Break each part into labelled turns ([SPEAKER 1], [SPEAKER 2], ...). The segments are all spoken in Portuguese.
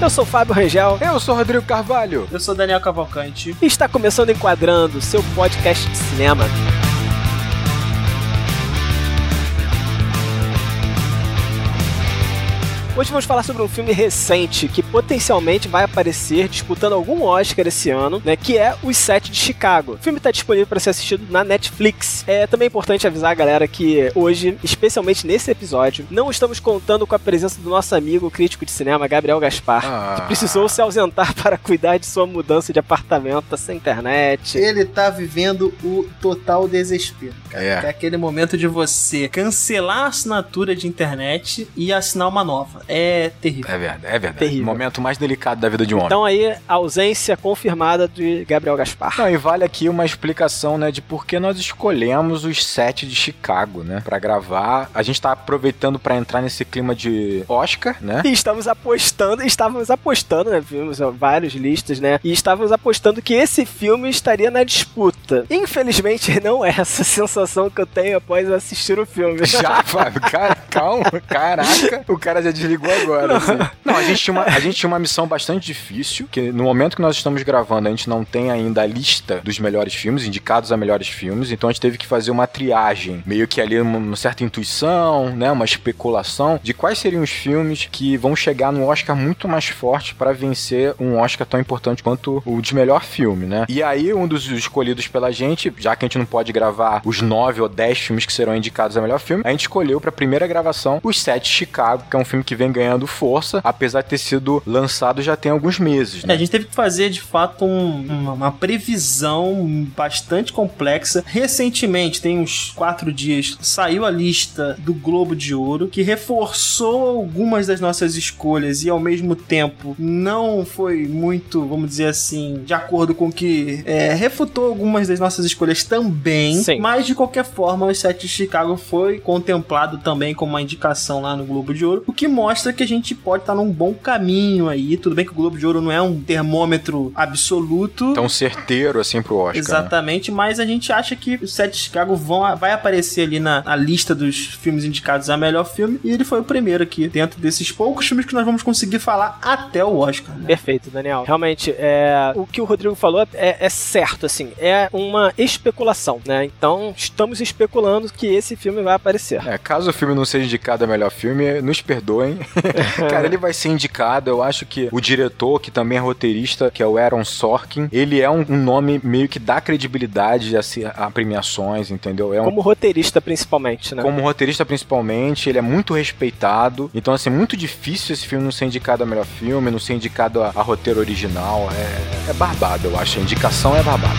[SPEAKER 1] Eu sou Fábio Rangel.
[SPEAKER 2] Eu sou Rodrigo Carvalho.
[SPEAKER 3] Eu sou Daniel Cavalcante.
[SPEAKER 1] E está começando Enquadrando, seu podcast de cinema. Hoje vamos falar sobre um filme recente que potencialmente vai aparecer disputando algum Oscar esse ano, né? Que é Os Sete de Chicago. O filme está disponível para ser assistido na Netflix. É também importante avisar a galera que hoje, especialmente nesse episódio, não estamos contando com a presença do nosso amigo crítico de cinema, Gabriel Gaspar,
[SPEAKER 2] Ah.
[SPEAKER 1] que precisou se ausentar para cuidar de sua mudança de apartamento sem internet.
[SPEAKER 3] Ele tá vivendo o total desespero. cara.
[SPEAKER 2] É.
[SPEAKER 3] É aquele momento de você cancelar a assinatura de internet e assinar uma nova. É terrível.
[SPEAKER 2] É verdade, é verdade.
[SPEAKER 1] Terrível.
[SPEAKER 2] O momento mais delicado da vida de um homem.
[SPEAKER 1] Então aí, ausência confirmada de Gabriel Gaspar.
[SPEAKER 2] Não, e vale aqui uma explicação, né, de por que nós escolhemos os sete de Chicago, né, Pra gravar. A gente tá aproveitando pra entrar nesse clima de Oscar, né?
[SPEAKER 1] E estamos apostando, estávamos apostando, né? Vimos ó, várias listas, né? E estávamos apostando que esse filme estaria na disputa. Infelizmente, não é essa sensação que eu tenho após assistir o filme.
[SPEAKER 2] Já, Fábio, cara, calma, caraca, o cara já desligou agora. assim. Não, a gente, tinha uma, a gente tinha uma missão bastante difícil, que no momento que nós estamos gravando, a gente não tem ainda a lista dos melhores filmes, indicados a melhores filmes, então a gente teve que fazer uma triagem, meio que ali uma, uma certa intuição, né, uma especulação de quais seriam os filmes que vão chegar no Oscar muito mais forte para vencer um Oscar tão importante quanto o de melhor filme, né? E aí, um dos escolhidos pela gente, já que a gente não pode gravar os nove ou dez filmes que serão indicados a melhor filme, a gente escolheu pra primeira gravação Os Sete Chicago, que é um filme que vem ganhando força, apesar de ter sido lançado já tem alguns meses,
[SPEAKER 3] É,
[SPEAKER 2] né?
[SPEAKER 3] a gente teve que fazer de fato um- uma, uma previsão bastante complexa. Recentemente, tem uns quatro dias, saiu a lista do Globo de Ouro que reforçou algumas das nossas escolhas e ao mesmo tempo não foi muito, vamos dizer assim, de acordo com o que é, refutou algumas das nossas escolhas também.
[SPEAKER 1] Sim.
[SPEAKER 3] Mas de qualquer forma, o Sete de Chicago foi contemplado também como uma indicação lá no Globo de Ouro, o que mostra que a gente pode estar num bom caminho aí. Tudo bem que o Globo de Ouro não é um termômetro absoluto.
[SPEAKER 2] Tão certeiro assim pro Oscar. né?
[SPEAKER 3] Exatamente, mas a gente acha que o Sete de Chicago vão, vai aparecer ali na, na lista dos filmes indicados a melhor filme, e ele foi o primeiro aqui, dentro desses poucos filmes que nós vamos conseguir falar até o Oscar. Né?
[SPEAKER 1] Perfeito, Daniel. Realmente, é, o que o Rodrigo falou é, é certo, assim, é uma especulação, né? Então, estamos especulando que esse filme vai aparecer.
[SPEAKER 2] É, caso o filme não seja indicado a melhor filme, nos perdoem. Cara, ele vai ser indicado. Eu acho que o diretor, que também é roteirista, que é o Aaron Sorkin, ele é um, um nome meio que dá credibilidade a, se- a premiações, entendeu? É um,
[SPEAKER 1] Como roteirista, principalmente, né?
[SPEAKER 2] como roteirista, principalmente, ele é muito respeitado. Então, assim, muito difícil esse filme não ser indicado a melhor filme, não ser indicado a, a roteiro original. É, é barbado, eu acho. A indicação é barbada.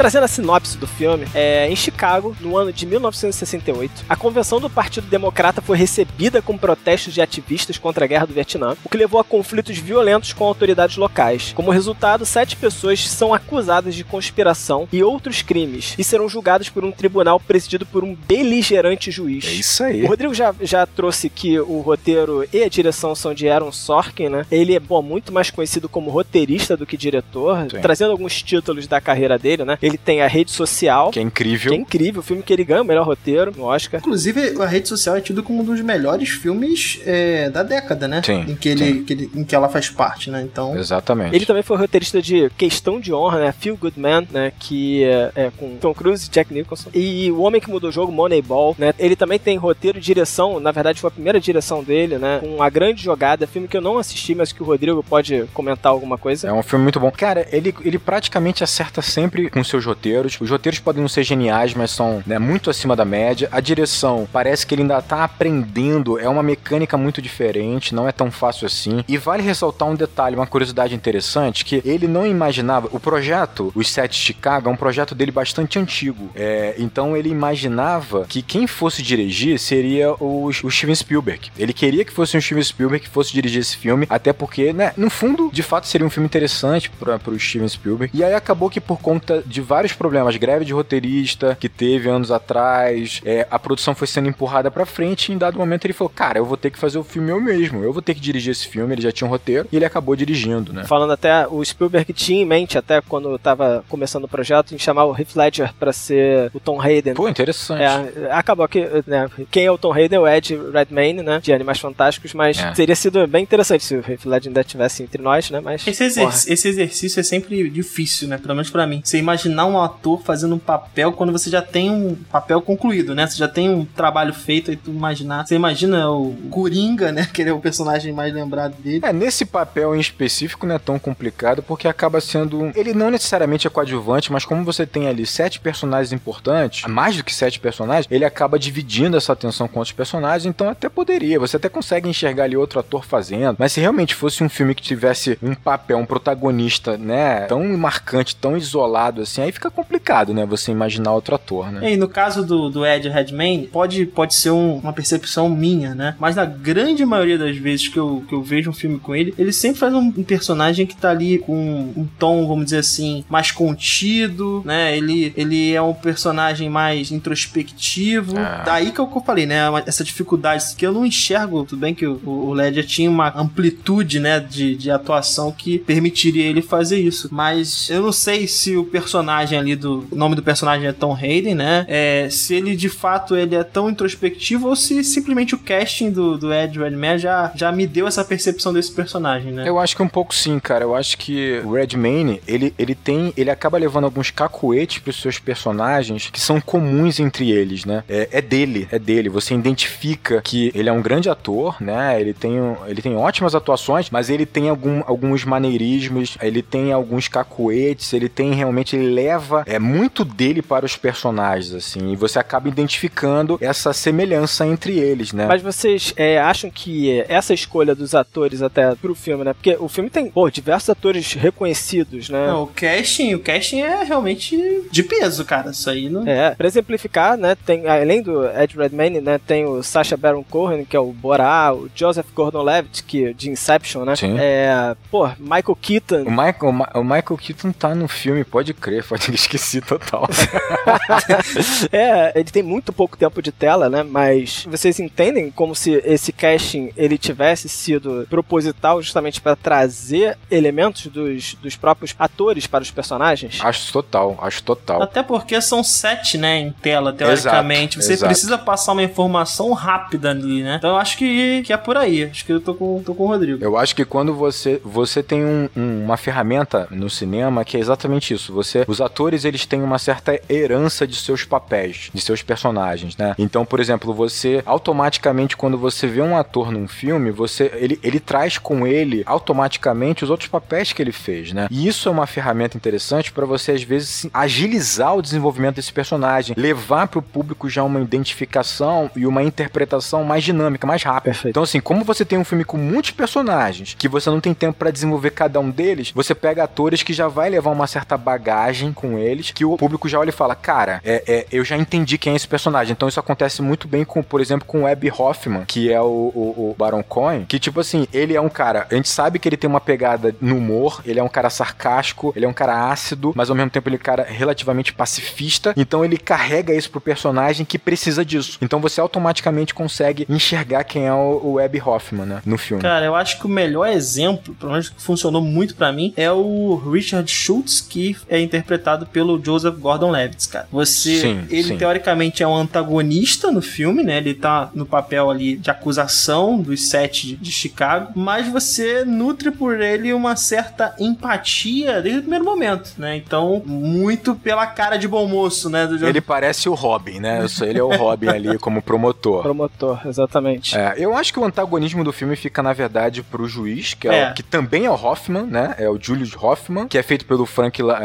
[SPEAKER 1] Trazendo a sinopse do filme, é, em Chicago, no ano de 1968, a convenção do Partido Democrata foi recebida com protestos de ativistas contra a guerra do Vietnã, o que levou a conflitos violentos com autoridades locais. Como resultado, sete pessoas são acusadas de conspiração e outros crimes e serão julgadas por um tribunal presidido por um beligerante juiz.
[SPEAKER 2] É isso aí.
[SPEAKER 1] O Rodrigo já, já trouxe que o roteiro e a direção são de Aaron Sorkin, né? Ele é, bom, muito mais conhecido como roteirista do que diretor,
[SPEAKER 2] Sim.
[SPEAKER 1] trazendo alguns títulos da carreira dele, né? Ele tem a Rede Social,
[SPEAKER 2] Que é incrível.
[SPEAKER 1] que é incrível, o filme que ele ganha o melhor roteiro no Oscar.
[SPEAKER 3] Inclusive, a rede social é tido como um dos melhores filmes é, da década, né?
[SPEAKER 2] Sim,
[SPEAKER 3] Em que, ele, que ele- em que ela faz parte, né? Então,
[SPEAKER 2] Exatamente.
[SPEAKER 1] Ele também foi roteirista de Questão de Honra, né? Feel Good Man, né? Que é, é com Tom Cruise e Jack Nicholson. E O Homem que Mudou o Jogo, Moneyball, né? Ele também tem roteiro e direção, na verdade foi a primeira direção dele, né? Com A Grande Jogada, filme que eu não assisti, mas que o Rodrigo pode comentar alguma coisa.
[SPEAKER 2] É um filme muito bom. Cara, ele, ele praticamente acerta sempre com seus roteiros. Os roteiros podem não ser geniais, mas são né, muito acima da média. A direção parece que ele ainda tá aprendendo. É uma mecânica muito diferente, não é tão fácil assim. E vale ressaltar um detalhe, uma curiosidade interessante, que ele não imaginava. O projeto, Os Sete Chicago, é um projeto dele bastante antigo. É, então ele imaginava que quem fosse dirigir seria o, o Steven Spielberg. Ele queria que fosse um Steven Spielberg que fosse dirigir esse filme, até porque, né, no fundo, de fato seria um filme interessante para o Steven Spielberg. E aí acabou que por conta de vários problemas. Greve de roteirista que teve anos atrás, é, a produção foi sendo empurrada pra frente e em dado momento ele falou: Cara, eu vou ter que fazer o filme eu mesmo, eu vou ter que dirigir esse filme. Ele já tinha um roteiro e ele acabou dirigindo, né?
[SPEAKER 1] Falando até, o Spielberg tinha em mente, até quando tava começando o projeto, em chamar o Heath Ledger pra ser o Tom Hayden.
[SPEAKER 2] Pô, interessante.
[SPEAKER 1] É, acabou que, né, quem é o Tom Hayden é o Ed Redmayne, né, de Animais Fantásticos, mas
[SPEAKER 2] É.
[SPEAKER 1] teria sido bem interessante se o Heath Ledger ainda estivesse entre nós, né, mas...
[SPEAKER 3] Esse, exer-
[SPEAKER 1] porra.
[SPEAKER 3] esse exercício é sempre difícil, né? Pelo menos pra mim. Você imaginar um ator fazendo um papel quando você já tem um papel concluído, né? Você já tem um trabalho feito e tu imaginar. Você imagina o Coringa, né? Que ele é o personagem mais lembrado dele.
[SPEAKER 2] É, nesse papel em específico não é tão complicado porque acaba sendo. Ele não necessariamente é coadjuvante, mas como você tem ali sete personagens importantes, mais do que sete personagens, ele acaba dividindo essa atenção com outros personagens, então até poderia. Você até consegue enxergar ali outro ator fazendo. Mas se realmente fosse um filme que tivesse um papel, um protagonista, né, tão marcante, tão isolado assim, aí fica complicado, né, você imaginar outro ator, né?
[SPEAKER 3] E no caso do, do Ed Redmayne, pode, pode ser um- uma percepção minha, né? Mas na grande maioria das vezes que eu, que eu vejo um filme com ele, ele sempre faz um, um personagem que tá ali com um tom, vamos dizer assim, mais contido, né? Ele, ele é um personagem mais introspectivo.
[SPEAKER 2] Ah.
[SPEAKER 3] Daí que eu, que eu falei, né? Essa dificuldade que eu não enxergo, tudo bem que o, o Ledger tinha uma amplitude, né, de, de atuação que permitiria ele fazer isso. Mas eu não sei se o personagem ali do. O nome do personagem é Tom Hayden, né? É, se ele de fato ele é tão introspectivo ou se simplesmente o casting do, do Ed Redmayne já, já me deu essa percepção desse personagem, né?
[SPEAKER 2] Eu acho que um pouco sim, cara. Eu acho que o Redmayne, ele, ele tem. Ele acaba levando alguns cacuetes pros seus personagens que são comuns entre eles, né? É, é dele, é dele. Você identifica que ele é um grande ator, né? Ele tem, ele tem ótimas atuações, mas ele tem algum, alguns maneirismos, ele tem alguns cacuetes, ele tem realmente. Ele leva é, muito dele para os personagens, assim. E você acaba identificando essa semelhança entre eles, né?
[SPEAKER 1] Mas vocês é, acham que essa escolha dos atores até pro filme, né? Porque o filme tem, pô, diversos atores reconhecidos, né?
[SPEAKER 3] Não, o casting, o casting é realmente de peso, cara. Isso aí não.
[SPEAKER 1] É, pra exemplificar, né, tem, além do Ed Redmayne, né, tem o Sacha Baron Cohen, que é o Borá, o Joseph Gordon-Levitt, que de Inception, né?
[SPEAKER 2] Sim.
[SPEAKER 1] É, pô, Michael Keaton.
[SPEAKER 2] O Michael, o Michael Keaton tá no filme, pode crer, pode esqueci total.
[SPEAKER 1] é, ele tem muito pouco tempo de tela, né? Mas vocês entendem como se esse casting ele tivesse sido proposital justamente pra trazer elementos dos, dos próprios atores para os personagens?
[SPEAKER 2] acho total, acho total.
[SPEAKER 3] Até porque são sete, né, em tela, teoricamente.
[SPEAKER 2] Exato,
[SPEAKER 3] Você
[SPEAKER 2] exato.
[SPEAKER 3] precisa passar uma informação rápida ali, né? Então eu acho que, que é por aí. Acho que eu tô com, tô com o Rodrigo.
[SPEAKER 2] Eu acho que quando você você tem um- um- uma ferramenta no cinema que é exatamente isso. Você, os atores eles têm uma certa herança de seus papéis, de seus personagens, né? Então, por exemplo, você automaticamente quando você vê um ator num filme, você ele, ele traz com ele automaticamente os outros papéis que ele fez, né? E isso é uma ferramenta interessante para você às vezes agilizar o desenvolvimento desse personagem, levar para o público já uma identificação e uma interpretação mais dinâmica, mais rápida.
[SPEAKER 1] Perfeito.
[SPEAKER 2] Então, assim, como você tem um filme com muitos personagens, que você não tem tempo pra desenvolver cada um deles, você pega atores que já vai levar uma certa bagagem com eles, que o público já olha e fala, cara, é, é, eu já entendi quem é esse personagem. Então, isso acontece muito bem com, por exemplo, com o Abby Hoffman, que é o, o, o Baron Cohen, que, tipo assim, ele é um cara, a gente sabe que ele tem uma pegada no humor, ele é um cara sarcástico, ele é um cara ácido, mas ao mesmo tempo ele é um cara relativamente pacifista, então ele carrega isso pro personagem que precisa disso. Então você automaticamente consegue enxergar quem é o, o Abby Hoffman, né, no filme.
[SPEAKER 3] Cara, eu acho que o melhor exemplo, pelo menos que funcionou muito pra mim, é o Richard Schultz, que é interpretado pelo Joseph Gordon-Levitt, cara. Você,
[SPEAKER 2] Sim,
[SPEAKER 3] ele
[SPEAKER 2] sim.
[SPEAKER 3] teoricamente é um antagonista no filme, né? Ele tá no papel ali de acusação dos sete de, de Chicago, mas você nutre por ele uma certa empatia desde o primeiro momento, né? Então, muito pela cara de bom moço, né? Do
[SPEAKER 2] Ele parece o Robin, né? Ele é o Robin ali como promotor.
[SPEAKER 1] Promotor, exatamente.
[SPEAKER 2] É, eu acho que o antagonismo do filme fica, na verdade, pro juiz, que, é
[SPEAKER 3] É.
[SPEAKER 2] o- que também é o Hoffman, né? É o Julius Hoffman, que é feito pelo Frank La-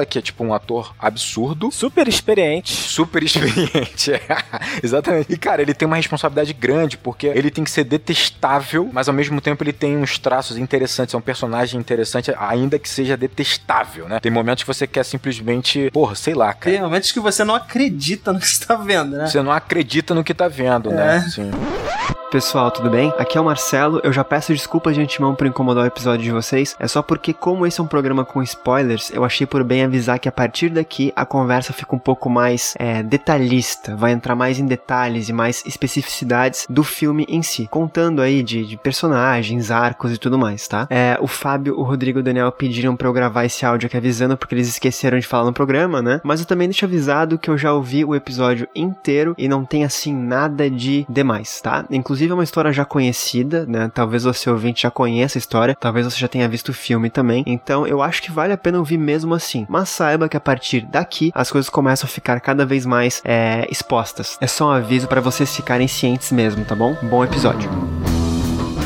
[SPEAKER 2] é, que é tipo um ator absurdo.
[SPEAKER 1] Super experiente.
[SPEAKER 2] Super experiente, é. exatamente. E, cara, ele tem uma responsabilidade grande, porque ele tem que ser detestável, mas ao mesmo tempo ele tem uns traços interessantes, é um personagem interessante, ainda que seja detestável, né? Tem momentos que você quer simplesmente, porra, sei lá, cara.
[SPEAKER 3] Tem momentos que você não acredita no que você tá vendo, né?
[SPEAKER 2] Você não acredita no que tá vendo, né? Sim.
[SPEAKER 4] Pessoal, tudo bem? Aqui é o Marcelo. Eu já peço desculpas de antemão por incomodar o episódio de vocês. É só porque, como esse é um programa com spoilers, eu achei por bem avisar que a partir daqui a conversa fica um pouco mais é, detalhista, vai entrar mais em detalhes e mais especificidades do filme em si, contando aí de, de personagens, arcos e tudo mais, tá? É, o Fábio, o Rodrigo e o Daniel pediram pra eu gravar esse áudio aqui avisando porque eles esqueceram de falar no programa, né? Mas eu também deixo avisado que eu já ouvi o episódio inteiro e não tem assim nada de demais, tá? Inclusive é uma história já conhecida, né? Talvez você ouvinte já conheça a história, talvez você já tenha visto o filme também. Então eu acho que vale a pena ouvir mesmo assim. Mas saiba que a partir daqui as coisas começam a ficar cada vez mais é, expostas. É só um aviso para vocês ficarem cientes mesmo, tá bom? Bom episódio.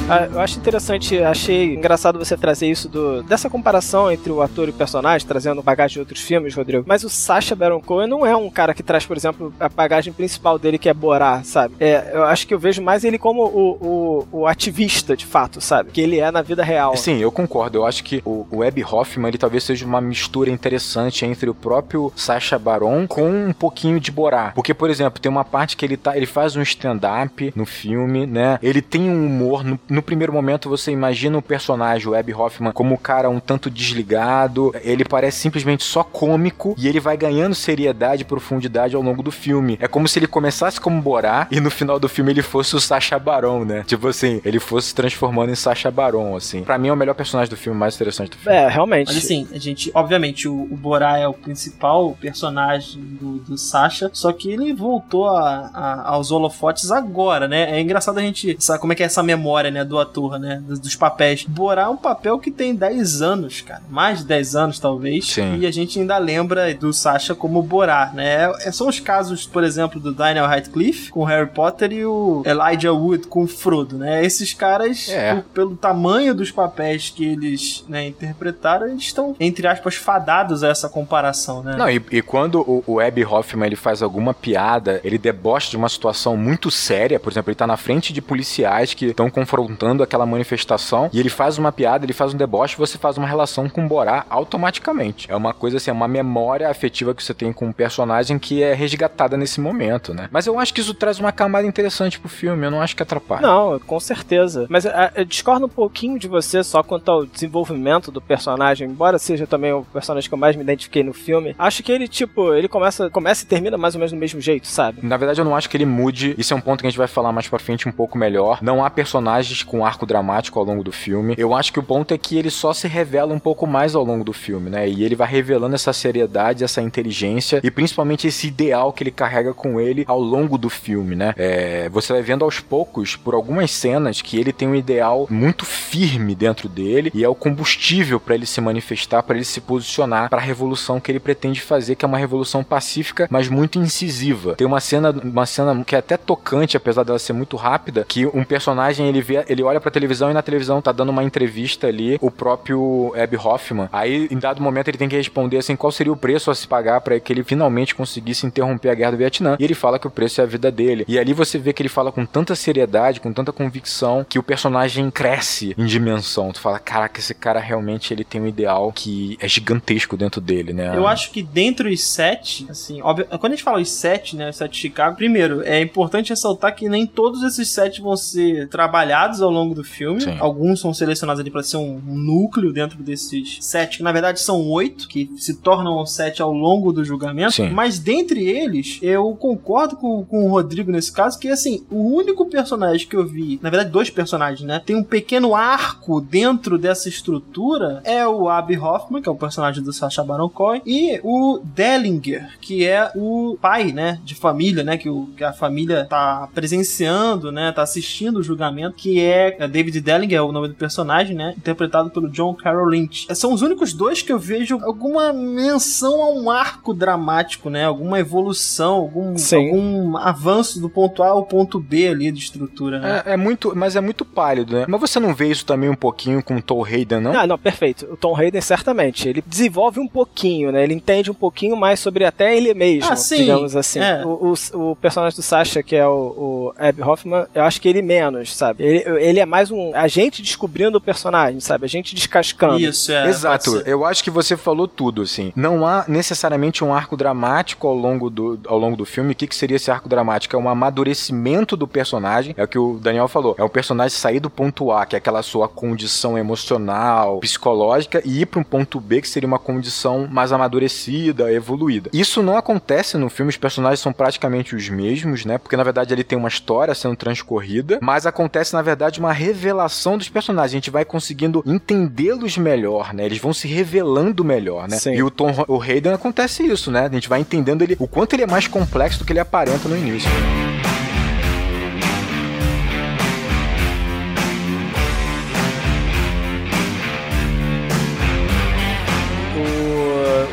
[SPEAKER 1] Ah, eu acho interessante, achei engraçado você trazer isso do, dessa comparação entre o ator e o personagem, trazendo bagagem de outros filmes, Rodrigo. Mas o Sacha Baron Cohen não é um cara que traz, por exemplo, a bagagem principal dele, que é Borá, sabe? É, eu acho que eu vejo mais ele como o, o, o, ativista, de fato, sabe? Que ele é na vida real.
[SPEAKER 2] Sim, eu concordo. Eu acho que o, o Abby Hoffman, ele talvez seja uma mistura interessante entre o próprio Sacha Baron com um pouquinho de Borá. Porque, por exemplo, tem uma parte que ele, tá, ele faz um stand-up no filme, né? Ele tem um humor no, no primeiro momento você imagina o personagem, o Abby Hoffman, como um cara um tanto desligado, ele parece simplesmente só cômico e ele vai ganhando seriedade e profundidade ao longo do filme. É como se ele começasse como Borá e no final do filme ele fosse o Sacha Baron, né? Tipo assim, ele fosse se transformando em Sacha Baron, assim. Pra mim é o melhor personagem do filme, mais interessante do filme.
[SPEAKER 1] É, realmente.
[SPEAKER 3] Mas assim, a gente, obviamente, o, o Borá é o principal personagem do, do Sacha, só que ele voltou a, a, aos holofotes agora, né? É engraçado a gente sabe como é que é essa memória, né? Do ator, né? Dos, dos, papéis. Borá é um papel que tem 10 anos, cara. Mais de 10 anos, talvez. Sim. E a gente ainda lembra do Sasha como Borá, né? É, são os casos, por exemplo, do Daniel Radcliffe com Harry Potter e o Elijah Wood com Frodo, né? Esses caras, é. por, pelo tamanho dos papéis que eles né, interpretaram, eles estão, entre aspas, fadados a essa comparação, né?
[SPEAKER 2] Não, e, e quando o, o Abby Hoffman ele faz alguma piada, ele debocha de uma situação muito séria, por exemplo, ele tá na frente de policiais que estão confrontando aquela manifestação e ele faz uma piada, ele faz um deboche, você faz uma relação com o Borá automaticamente. É uma coisa assim, é uma memória afetiva que você tem com um personagem que é resgatada nesse momento, né? Mas eu acho que isso traz uma camada interessante pro filme, eu não acho que atrapalha.
[SPEAKER 1] Não, com certeza. Mas é, eu discordo um pouquinho de você só quanto ao desenvolvimento do personagem, embora seja também o personagem que eu mais me identifiquei no filme. Acho que ele, tipo, ele começa, começa e termina mais ou menos do mesmo jeito, sabe?
[SPEAKER 2] Na verdade, eu não acho que ele mude. Isso é um ponto que a gente vai falar mais pra frente um pouco melhor. Não há personagens com arco dramático ao longo do filme. Eu acho que o ponto é que ele só se revela um pouco mais ao longo do filme, né? E ele vai revelando essa seriedade, essa inteligência e principalmente esse ideal que ele carrega com ele ao longo do filme, né? É, você vai vendo aos poucos, por algumas cenas, que ele tem um ideal muito firme dentro dele e é o combustível para ele se manifestar, para ele se posicionar para a revolução que ele pretende fazer, que é uma revolução pacífica, mas muito incisiva. Tem uma cena, uma cena que é até tocante, apesar dela ser muito rápida, que um personagem ele vê, ele olha olha pra televisão e na televisão tá dando uma entrevista ali o próprio Abby Hoffman. Aí, em dado momento, ele tem que responder assim: qual seria o preço a se pagar para que ele finalmente conseguisse interromper a guerra do Vietnã. E ele fala que o preço é a vida dele. E ali você vê que ele fala com tanta seriedade, com tanta convicção, que o personagem cresce em dimensão. Tu fala, caraca, esse cara realmente ele tem um ideal que é gigantesco dentro dele, né?
[SPEAKER 3] Eu acho que dentro os sete, assim, óbvio, quando a gente fala os sete, né, os sete de Chicago, primeiro, é importante ressaltar que nem todos esses sete vão ser trabalhados ao longo do filme. Sim. Alguns são selecionados ali para ser um, um, núcleo dentro desses sete, que na verdade são oito, que se tornam sete ao longo do julgamento. Sim. Mas dentre eles, eu concordo com, com o Rodrigo nesse caso, que assim, o único personagem que eu vi, na verdade, dois personagens, né? Tem um pequeno arco dentro dessa estrutura, é o Abby Hoffman, que é o personagem do Sacha Baron Cohen, e o Dellinger, que é o pai, né, de família, né, que, o, que a família tá presenciando, né, tá assistindo o julgamento, que é é David Delling é o nome do personagem, né? Interpretado pelo John Carroll Lynch. São os únicos dois que eu vejo alguma menção a um arco dramático, né? Alguma evolução, algum, algum avanço do ponto A ao ponto B ali de estrutura,
[SPEAKER 2] né? É, é, muito, mas é muito pálido, né? Mas você não vê isso também um pouquinho com o Tom Hayden, não?
[SPEAKER 1] Ah, não, perfeito. O Tom Hayden, certamente. Ele desenvolve um pouquinho, né? Ele entende um pouquinho mais sobre até ele mesmo, ah, sim. digamos assim. É. O, o, o, personagem do Sasha, que é o, o Abby Hoffman, eu acho que ele menos, sabe? Ele, ele é mais um a gente descobrindo o personagem, sabe? A gente descascando.
[SPEAKER 3] Isso, é.
[SPEAKER 2] Exato, eu acho que você falou tudo, assim. Não há necessariamente um arco dramático ao longo do, ao longo do filme. O que, que seria esse arco dramático? É um amadurecimento do personagem, é o que o Daniel falou. É o personagem sair do ponto A, que é aquela sua condição emocional, psicológica, e ir para um ponto B, que seria uma condição mais amadurecida, evoluída. Isso não acontece no filme, os personagens são praticamente os mesmos, né? Porque na verdade ele tem uma história sendo transcorrida, mas acontece na verdade uma revelação dos personagens. A gente vai conseguindo entendê-los melhor, né? Eles vão se revelando melhor, né?
[SPEAKER 1] Sim.
[SPEAKER 2] E o Tom o Hayden acontece isso, né? A gente vai entendendo ele o quanto ele é mais complexo do que ele aparenta no início.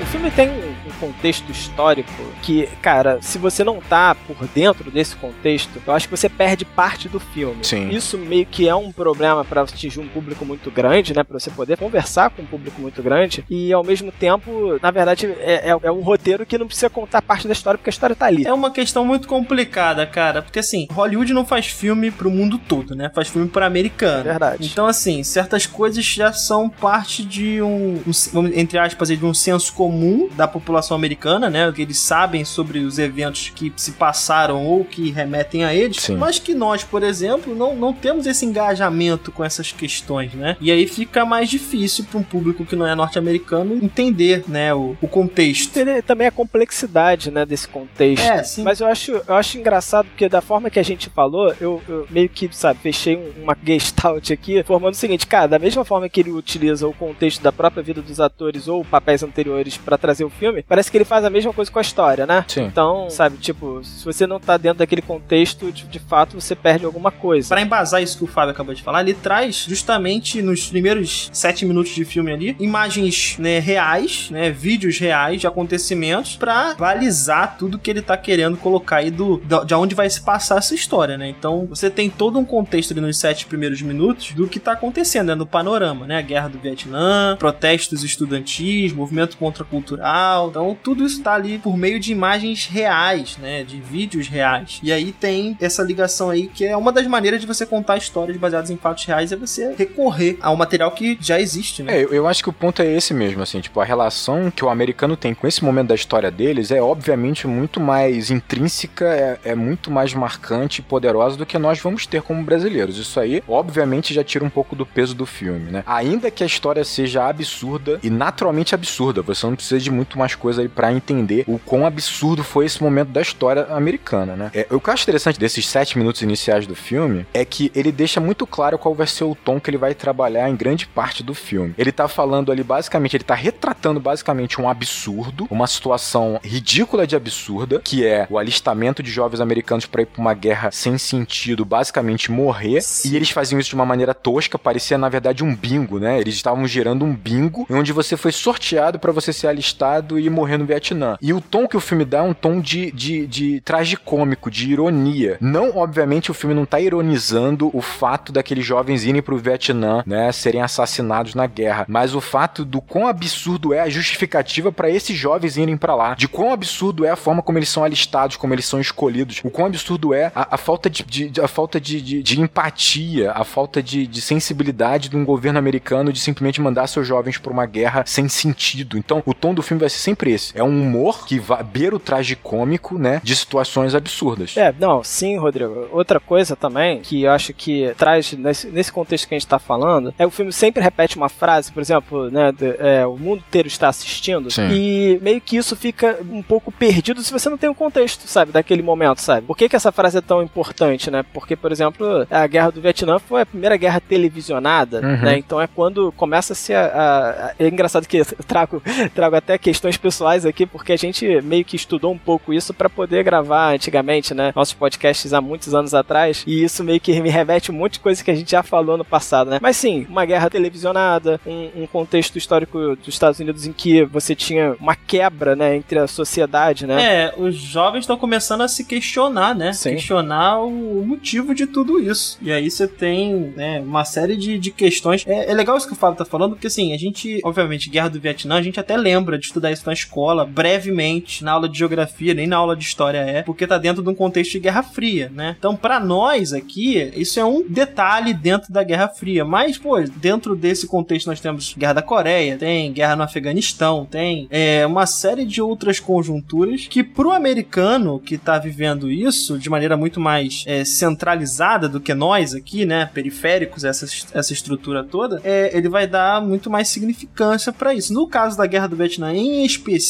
[SPEAKER 1] O, filme tem contexto histórico que, cara, se você não tá por dentro desse contexto, eu acho que você perde parte do filme.
[SPEAKER 2] Sim.
[SPEAKER 1] Isso meio que é um problema para atingir um público muito grande, né? Pra você poder conversar com um público muito grande. E ao mesmo tempo, na verdade, é, é, é um roteiro que não precisa contar parte da história, porque a história tá ali.
[SPEAKER 3] É uma questão muito complicada, cara, porque assim, Hollywood não faz filme pro mundo todo, né? Faz filme para americano.
[SPEAKER 1] Verdade.
[SPEAKER 3] Então, assim, certas coisas já são parte de um, um vamos- entre aspas, de um senso comum da população americana, né? Que eles sabem sobre os eventos que se passaram ou que remetem a eles,
[SPEAKER 2] Sim.
[SPEAKER 3] mas que nós, por exemplo, não, não temos esse engajamento com essas questões, né? E aí fica mais difícil para um público que não é norte-americano entender, né, o, o contexto.
[SPEAKER 1] Entender também a complexidade, né, desse contexto.
[SPEAKER 3] É, sim.
[SPEAKER 1] Mas eu acho, eu acho engraçado porque da forma que a gente falou, eu, eu meio que, sabe, fechei um- uma gestalt aqui, formando o seguinte, cara, da mesma forma que ele utiliza o contexto da própria vida dos atores ou papéis anteriores pra trazer o filme, parece que ele faz a mesma coisa com a história, né?
[SPEAKER 2] Sim.
[SPEAKER 1] Então, sabe, tipo, se você não tá dentro daquele contexto, de, de fato você perde alguma coisa.
[SPEAKER 3] Pra embasar isso que o Fábio acabou de falar, ele traz justamente nos primeiros sete minutos de filme ali imagens né, reais, né, vídeos reais de acontecimentos pra balizar tudo que ele tá querendo colocar aí do de onde vai se passar essa história, né? Então você tem todo um contexto ali nos sete primeiros minutos do que tá acontecendo, né, no panorama, né? A guerra do Vietnã, protestos estudantis, movimento contracultural, então tudo isso tá ali por meio de imagens reais, né, de vídeos reais. E aí tem essa ligação aí que é uma das maneiras de você contar histórias baseadas em fatos reais é você recorrer ao material que já existe, né?
[SPEAKER 2] É, eu, eu acho que o ponto é esse mesmo, assim, tipo, a relação que o americano tem com esse momento da história deles é obviamente muito mais intrínseca, é, é muito mais marcante e poderosa do que nós vamos ter como brasileiros. Isso aí, obviamente, já tira um pouco do peso do filme, né? Ainda que a história seja absurda e naturalmente absurda, você não precisa de muito mais coisa aí pra entender o quão absurdo foi esse momento da história americana, né? É, o que eu acho interessante desses sete minutos iniciais do filme é que ele deixa muito claro qual vai ser o tom que ele vai trabalhar em grande parte do filme. Ele tá falando ali basicamente, ele tá retratando basicamente um absurdo, uma situação ridícula de absurda, que é o alistamento de jovens americanos pra ir pra uma guerra sem sentido, basicamente morrer, e eles faziam isso de uma maneira tosca, parecia na verdade um bingo, né? Eles estavam gerando um bingo onde você foi sorteado pra você ser alistado e morrer no Vietnã. E o tom que o filme dá é um tom de, de, de tragicômico, de ironia. Não, obviamente, o filme não tá ironizando o fato daqueles jovens irem pro Vietnã, né, serem assassinados na guerra, mas o fato do quão absurdo é a justificativa pra esses jovens irem pra lá, de quão absurdo é a forma como eles são alistados, como eles são escolhidos, o quão absurdo é a, a falta de, de- a falta de, de- de empatia, a falta de, de sensibilidade de um governo americano de simplesmente mandar seus jovens pra uma guerra sem sentido. Então, o tom do filme vai ser sempre esse. É um humor que vai beira o tragicômico, né, de situações absurdas.
[SPEAKER 1] É, não, sim, Rodrigo. Outra coisa também que eu acho que traz nesse, nesse contexto que a gente tá falando é o filme sempre repete uma frase, por exemplo, né, de- é, o mundo inteiro está assistindo
[SPEAKER 2] Sim.
[SPEAKER 1] e meio que isso fica um pouco perdido se você não tem o contexto, sabe, daquele momento, sabe? Por que, que essa frase é tão importante, né? Porque, por exemplo, a guerra do Vietnã foi a primeira guerra televisionada,
[SPEAKER 2] Uhum.
[SPEAKER 1] né? Então é quando começa-se a, a- a- É engraçado que eu trago, trago até questões pessoais aqui, porque a gente meio que estudou um pouco isso pra poder gravar antigamente, né? Nossos podcasts há muitos anos atrás. E isso meio que me reveste um monte de coisa que a gente já falou no passado, né? Mas sim, uma guerra televisionada, um, um contexto histórico dos Estados Unidos em que você tinha uma quebra, né, entre a sociedade, né?
[SPEAKER 3] É, os jovens estão começando a se questionar, né?
[SPEAKER 1] Sim.
[SPEAKER 3] Questionar o motivo de tudo isso. E aí você tem né, uma série de, de questões. É, é legal isso que o Fábio tá falando, porque assim, a gente, obviamente, Guerra do Vietnã, a gente até lembra de estudar isso na escola. Escola brevemente, na aula de geografia, nem na aula de história é, porque tá dentro de um contexto de Guerra Fria, né? Então, para nós aqui, isso é um detalhe dentro da Guerra Fria, mas, pô, dentro desse contexto nós temos Guerra da Coreia, tem guerra no Afeganistão, tem é, uma série de outras conjunturas que pro americano que tá vivendo isso de maneira muito mais é, centralizada do que nós aqui, né, periféricos, essa, essa estrutura toda, é, ele vai dar muito mais significância para isso. No caso da Guerra do Vietnã em específico,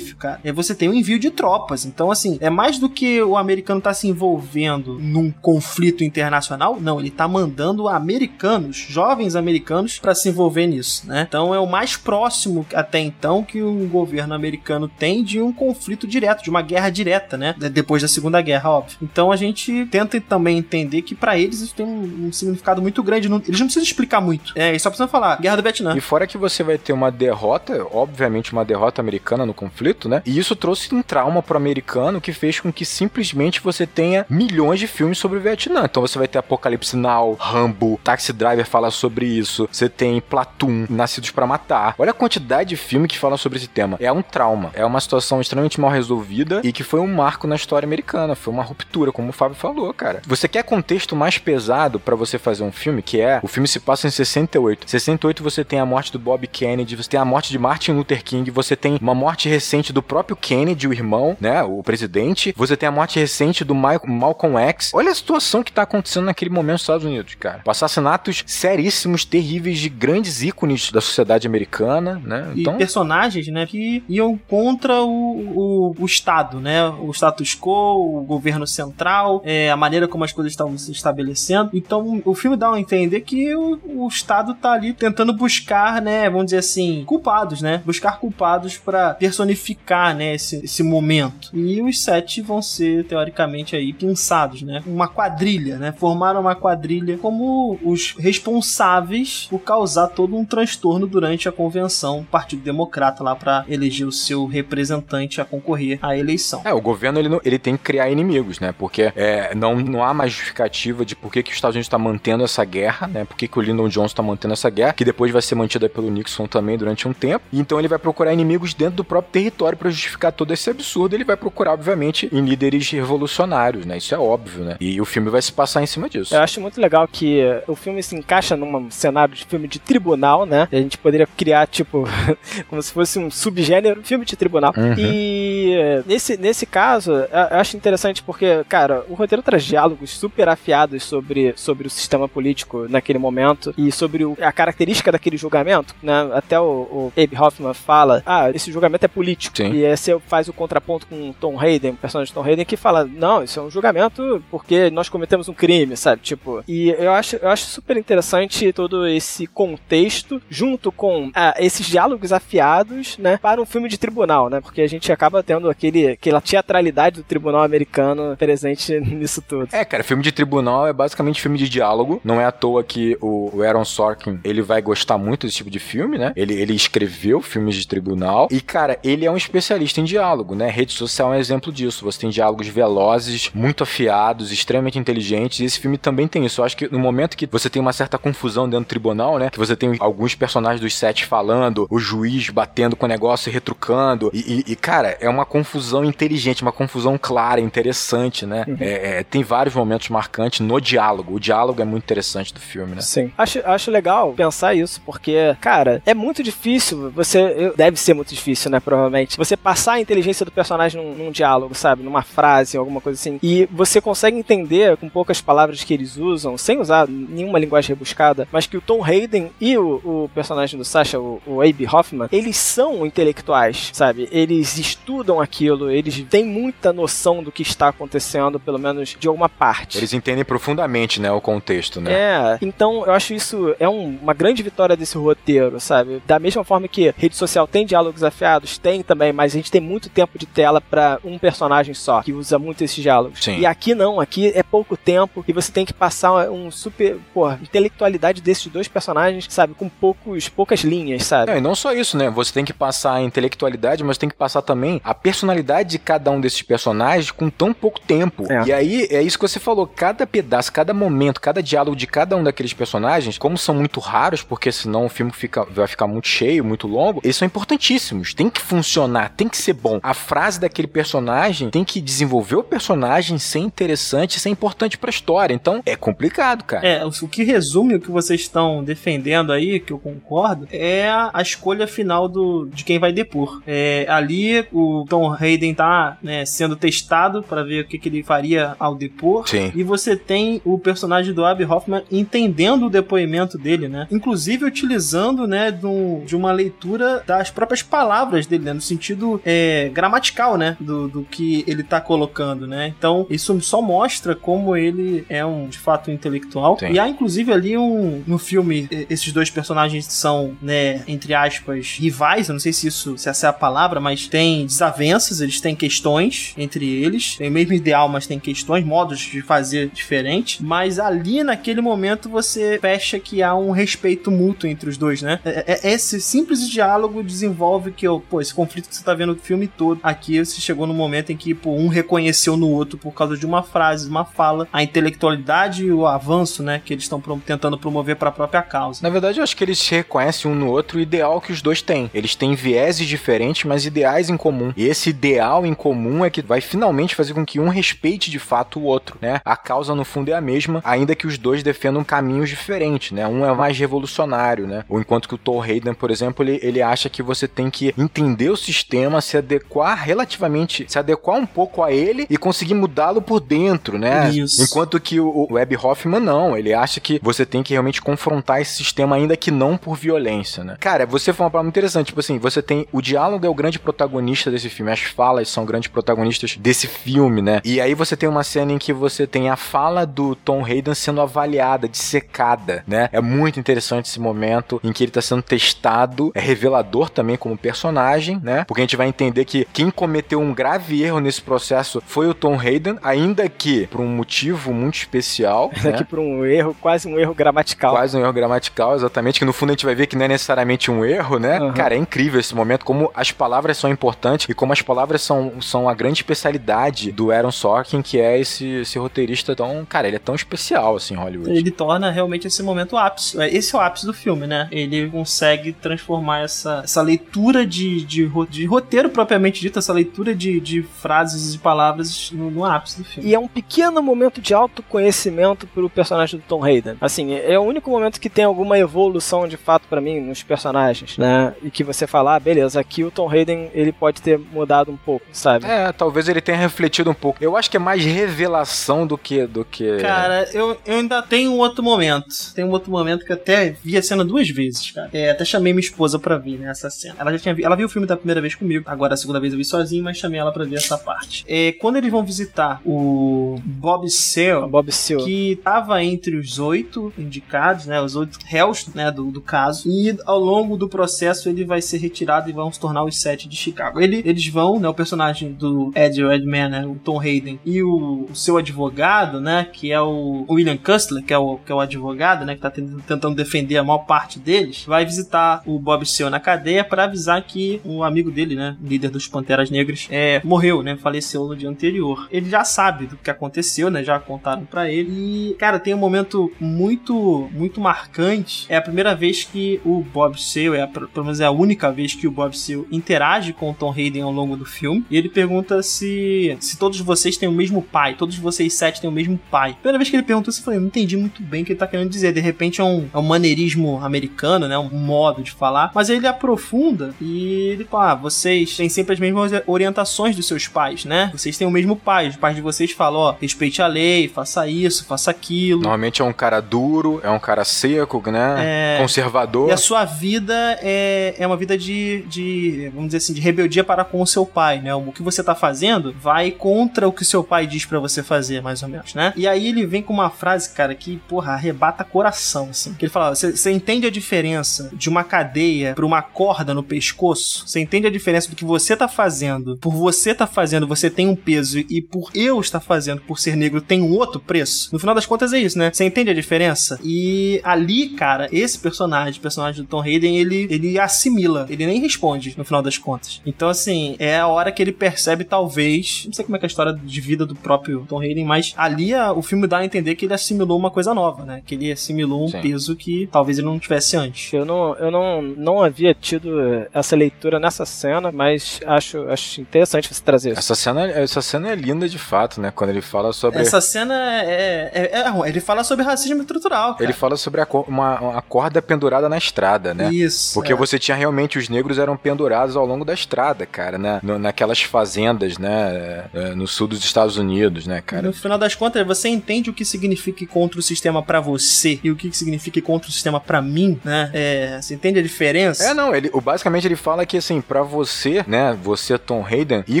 [SPEAKER 3] cara, é, você tem o envio de tropas. Então, assim, é mais do que o americano tá se envolvendo num conflito internacional, não, ele tá mandando americanos, jovens americanos, para se envolver nisso, né? Então é o mais próximo até então que o governo americano tem de um conflito direto, de uma guerra direta, né? Depois da Segunda Guerra, óbvio. Então a gente tenta também entender que para eles isso tem um, um, significado muito grande. Eles não precisam explicar muito. É, só precisam falar Guerra do Vietnã.
[SPEAKER 2] E fora que você vai ter uma derrota, obviamente uma derrota americana no conflito, né? E isso trouxe um trauma pro americano que fez com que simplesmente você tenha milhões de filmes sobre o Vietnã. Então você vai ter Apocalipse Now, Rambo, Taxi Driver fala sobre isso. Você tem Platoon, Nascidos para Matar. Olha a quantidade de filmes que falam sobre esse tema. É um trauma, é uma situação extremamente mal resolvida e que foi um marco na história americana. Foi uma ruptura, como o Fábio falou, cara. Você quer contexto mais pesado para você fazer um filme, que é o filme se passa em 68. 68 você tem a morte do Bob Kennedy, você tem a morte de Martin Luther King, você tem uma morte recente do próprio Kennedy, o irmão, né, o presidente. Você tem a morte recente do Malcolm X. Olha a situação que tá acontecendo naquele momento nos Estados Unidos, cara. Assassinatos seríssimos, terríveis de grandes ícones da sociedade americana, né?
[SPEAKER 3] Então... E personagens, né, que iam contra o, o, o Estado, né? O status quo, o governo central, é, a maneira como as coisas estavam se estabelecendo. Então, o filme dá a entender que o, o Estado tá ali tentando buscar, né, vamos dizer assim, culpados, né? Buscar culpados para personificar, né, esse, esse momento. E os sete vão ser, teoricamente, aí, pinçados, né? Uma quadrilha, né? Formaram uma quadrilha como os responsáveis por causar todo um transtorno durante a convenção do Partido Democrata lá para eleger o seu representante a concorrer à eleição.
[SPEAKER 2] É, o governo ele, ele tem que criar inimigos, né? Porque é, não, não há mais justificativa de por que, que os Estados Unidos está mantendo essa guerra, né? Por que, que o Lyndon Johnson está mantendo essa guerra, que depois vai ser mantida pelo Nixon também durante um tempo. Então ele vai procurar inimigos dentro do próprio território para justificar todo esse absurdo. Ele vai procurar, obviamente, em líderes revolucionários, né? Isso é óbvio, né? E o filme vai se passar em cima disso.
[SPEAKER 1] Eu acho muito legal que o filme se encaixa num cenário de filme de tribunal, né? A gente poderia criar, tipo, como se fosse um subgênero, filme de tribunal. Uhum. E nesse, nesse caso, eu acho interessante porque, cara, o roteiro traz diálogos super afiados sobre, sobre o sistema político naquele momento e sobre o, a característica daquele julgamento, né? Até o, o Abe Hoffman fala, ah, esse julgamento é político. Sim. E aí você faz o contraponto com o Tom Hayden, o personagem de Tom Hayden, que fala, não, isso é um julgamento porque nós cometemos um crime, sabe? Tipo, e eu acho, eu acho super interessante todo esse contexto junto com ah, esses diálogos afiados, né, para um filme de tribunal, né? Porque a gente acaba tendo aquele, aquela teatralidade do tribunal americano presente nisso tudo.
[SPEAKER 2] É, cara, filme de tribunal é basicamente filme de diálogo. Não é à toa que o Aaron Sorkin, ele vai gostar muito desse tipo de filme, né? Ele, ele escreveu filmes de tribunal e, cara, ele é um especialista em diálogo, né? Rede social é um exemplo disso. Você tem diálogos velozes, muito afiados, extremamente inteligentes e esse filme também tem isso. Eu acho que no momento que você tem uma certa confusão dentro do tribunal, né? Que você tem alguns personagens dos sete falando, o juiz batendo com o negócio e retrucando. E, e, e cara, é uma confusão inteligente, uma confusão clara, interessante, né? Uhum. É, é, tem vários momentos marcantes no diálogo. O diálogo é muito interessante do filme, né?
[SPEAKER 1] Sim. Acho, acho legal pensar isso, porque, cara, é muito difícil. Você. Deve ser muito difícil, né? Provavelmente. Você passar a inteligência do personagem num, num diálogo, sabe? Numa frase, alguma coisa assim. E você consegue entender com poucas palavras que eles usam, sem usar nenhuma linguagem rebuscada, mas que o Tom Hayden e o, o personagem do Sasha, o, o Abe Hoffman, eles são intelectuais, sabe? Eles estudam aquilo, eles têm muita noção do que está acontecendo, pelo menos de alguma parte.
[SPEAKER 2] Eles entendem profundamente, né, o contexto, né?
[SPEAKER 1] É, então eu acho isso é um, uma grande vitória desse roteiro, sabe? Da mesma forma que rede social tem diálogos afiados, tem também, mas a gente tem muito tempo de tela para um personagem só, que usa muito esses diálogos. Sim. E aqui não, aqui é pouco tempo e você tem que passar um super, pô, intelectualidade desses dois personagens, sabe, com poucos, poucas linhas, sabe?
[SPEAKER 2] Não, e não só isso, né? Você tem que passar a intelectualidade, mas tem que passar também a personalidade de cada um desses personagens com tão pouco tempo. É. E aí é isso que você falou, cada pedaço, cada momento, cada diálogo de cada um daqueles personagens, como são muito raros, porque senão o filme fica, vai ficar muito cheio, muito longo, eles são importantíssimos. Tem que funcionar, tem que ser bom. A frase daquele personagem tem que desenvolver o personagem, ser interessante, ser importante pra história. Então, é complicado, cara.
[SPEAKER 3] É, o que resume o que vocês estão defendendo aí, que eu concordo, é a escolha final do, de quem vai depor. É, ali, o Tom Hayden tá né, sendo testado para ver o que, que ele faria ao depor.
[SPEAKER 2] Sim.
[SPEAKER 3] E você tem o personagem do Abby Hoffman entendendo o depoimento dele, né? Inclusive utilizando, né, do, de uma leitura das próprias palavras dele, né? No sentido é, gramatical, né? Do, do que ele tá colocando, né? Então, isso só mostra como ele é um, de fato, intelectual.
[SPEAKER 2] Sim.
[SPEAKER 3] E há, inclusive, ali um, no filme, esses dois personagens são, né, entre aspas, rivais. Eu não sei se isso, se essa é a palavra, mas tem desavenças, eles têm questões entre eles. Tem o mesmo ideal, mas tem questões, modos de fazer diferente. Mas ali, naquele momento, você fecha que há um respeito mútuo entre os dois, né? É- é- Esse simples diálogo desenvolve que, ó, pô, esse conflito que você tá vendo o filme todo, aqui você chegou no momento em que, pô, um reconheceu no outro por causa de uma frase, uma fala, a intelectualidade e o avanço, né, que eles estão tentando promover para a própria causa.
[SPEAKER 2] Na verdade, eu acho que eles se reconhecem um no outro o ideal que os dois têm. Eles têm vieses diferentes, mas ideais em comum. E esse ideal em comum é que vai finalmente fazer com que um respeite de fato o outro, né? A causa no fundo é a mesma, ainda que os dois defendam caminhos diferentes, né? Um é mais revolucionário, né? Ou enquanto que o Thor Hayden, por exemplo, ele, ele acha que você tem que entender o sistema, se adequar relativamente, se adequar um pouco a ele e conseguir mudá-lo por dentro, né?
[SPEAKER 3] Isso.
[SPEAKER 2] Enquanto que o, Webb Hoffman não, ele acha que você tem que realmente confrontar esse sistema, ainda que não por violência, né? Cara, você foi uma palavra interessante, tipo assim, você tem o diálogo é o grande protagonista desse filme, as falas são grandes protagonistas desse filme, né? E aí você tem uma cena em que você tem a fala do Tom Hayden sendo avaliada, dissecada, né? É muito interessante esse momento em que ele tá sendo testado, é revelador também como personagem, né? Porque a gente vai entender que quem cometeu um grave erro nesse processo foi o Tom Hayden, ainda que por um motivo muito especial, né?
[SPEAKER 1] Aqui por um erro, quase um erro gramatical.
[SPEAKER 2] Quase um erro gramatical, exatamente, que no fundo a gente vai ver que não é necessariamente um erro, né?
[SPEAKER 1] Uhum.
[SPEAKER 2] Cara, é incrível esse momento, como as palavras são importantes e como as palavras são, são a grande especialidade do Aaron Sorkin, que é esse, esse roteirista tão. Cara, ele é tão especial, assim, em Hollywood.
[SPEAKER 3] Ele torna realmente esse momento o ápice. É, Esse é o ápice do filme, né? Ele consegue transformar essa, essa leitura de, de, de roteiro propriamente dito, essa leitura de, de frases e palavras no, no ápice do filme.
[SPEAKER 1] E é um pequeno momento de autoconhecimento pro personagem do Tom Hayden. Assim, é o único momento que tem alguma evolução de fato pra mim nos personagens, né? E que você fala, ah, beleza, aqui o Tom Hayden ele pode ter mudado um pouco, sabe?
[SPEAKER 2] É, talvez ele tenha refletido um pouco. Eu acho que é mais revelação do que. Do que...
[SPEAKER 3] Cara, eu, eu ainda tenho um outro momento. Tem um outro momento que eu até vi a cena duas vezes, cara. É, até chamei minha esposa pra ver, né, essa cena. Ela já tinha vi, ela viu o filme da primeira vez comigo. Agora a segunda vez eu vi sozinho, mas chamei ela pra ver essa parte. É, quando eles vão visitar o Bob Seale,
[SPEAKER 1] Bob Seale.
[SPEAKER 3] que estava entre os oito indicados, né, os oito réus, né, do, do caso, e ao longo do processo ele vai ser retirado e vão se tornar os sete de Chicago. Ele, eles vão, né, o personagem do Ed Redman, né, o Tom Hayden, e o, o seu advogado, né, que é o William Custler, que é o, que é o advogado, né, que tá tentando, tentando defender a maior parte deles, vai visitar o Bob Seale na cadeia para avisar que um amigo dele, né, líder dos Panteras Negras, é, morreu, né, faleceu no dia anterior. Ele já sabe do que aconteceu, né, já contaram pra ele. E, cara, tem um momento muito, muito marcante. É a primeira vez que o Bob Seale, é a, pelo menos é a única vez que o Bob Seale interage com o Tom Hayden ao longo do filme. E ele pergunta se, se todos vocês têm o mesmo pai, todos vocês sete têm o mesmo pai. Primeira vez que ele perguntou isso, eu falei, não entendi muito bem o que ele tá querendo dizer. De repente é um, é um maneirismo americano, né? Um modo de falar. Mas ele aprofunda e ele fala: ah, vocês têm sempre as mesmas orientações dos seus pais, né? Vocês têm o mesmo pai. Os pais de vocês falam: ó, respeite a lei, faça isso, faça aquilo.
[SPEAKER 2] Normalmente é um cara duro, é um cara seco, né?
[SPEAKER 3] É.
[SPEAKER 2] Conservador.
[SPEAKER 3] E a sua vida é, é uma vida de, de, vamos dizer assim, de rebeldia para com o seu pai, né? O que você tá fazendo vai contra o que seu pai diz pra você fazer, mais ou menos, né? E aí ele vem com uma frase, cara, que, porra, arrebata coração, assim. Que ele fala, você você entende a diferença de uma cadeia pra uma corda no pescoço? Você entende a diferença do que você tá fazendo? Por você tá fazendo, você tem um peso e por eu estar fazendo, por ser negro, tem um outro preço? No final das contas é isso, né? Você entende a diferença? E ali, cara, esse personagem, o personagem do Tom Hayden, ele, ele assimila, ele nem responde no final das contas. Então, assim, é a hora que ele percebe, talvez, não sei como é que é a história de vida do próprio Tom Hayden, mas ali a- o filme dá a entender que ele assimilou uma coisa nova, né? Que ele assimilou um
[SPEAKER 2] Sim.
[SPEAKER 3] peso que talvez ele não tivesse antes.
[SPEAKER 1] Eu não, eu não, não havia tido essa leitura nessa cena, mas acho, acho interessante você trazer isso.
[SPEAKER 2] Essa cena, essa cena é linda de fato, né? Quando ele fala sobre.
[SPEAKER 3] Essa cena é, é, é, é Ele fala sobre racismo estrutural. Cara.
[SPEAKER 2] Ele fala sobre a, uma, uma corda pendurada na estrada, né?
[SPEAKER 3] Isso.
[SPEAKER 2] Porque é. você tinha realmente os negros eram pendurados ao longo da estrada, cara, né? No, naquelas fazendas, né? É, no sul dos Estados Unidos, né, cara?
[SPEAKER 3] No final das contas, você entende o que significa contra o sistema para você e o que significa contra o sistema para mim, né? É, você entende a diferença?
[SPEAKER 2] É, não, ele, basicamente ele fala que, assim, para você, né, você, Tom Hayden, ir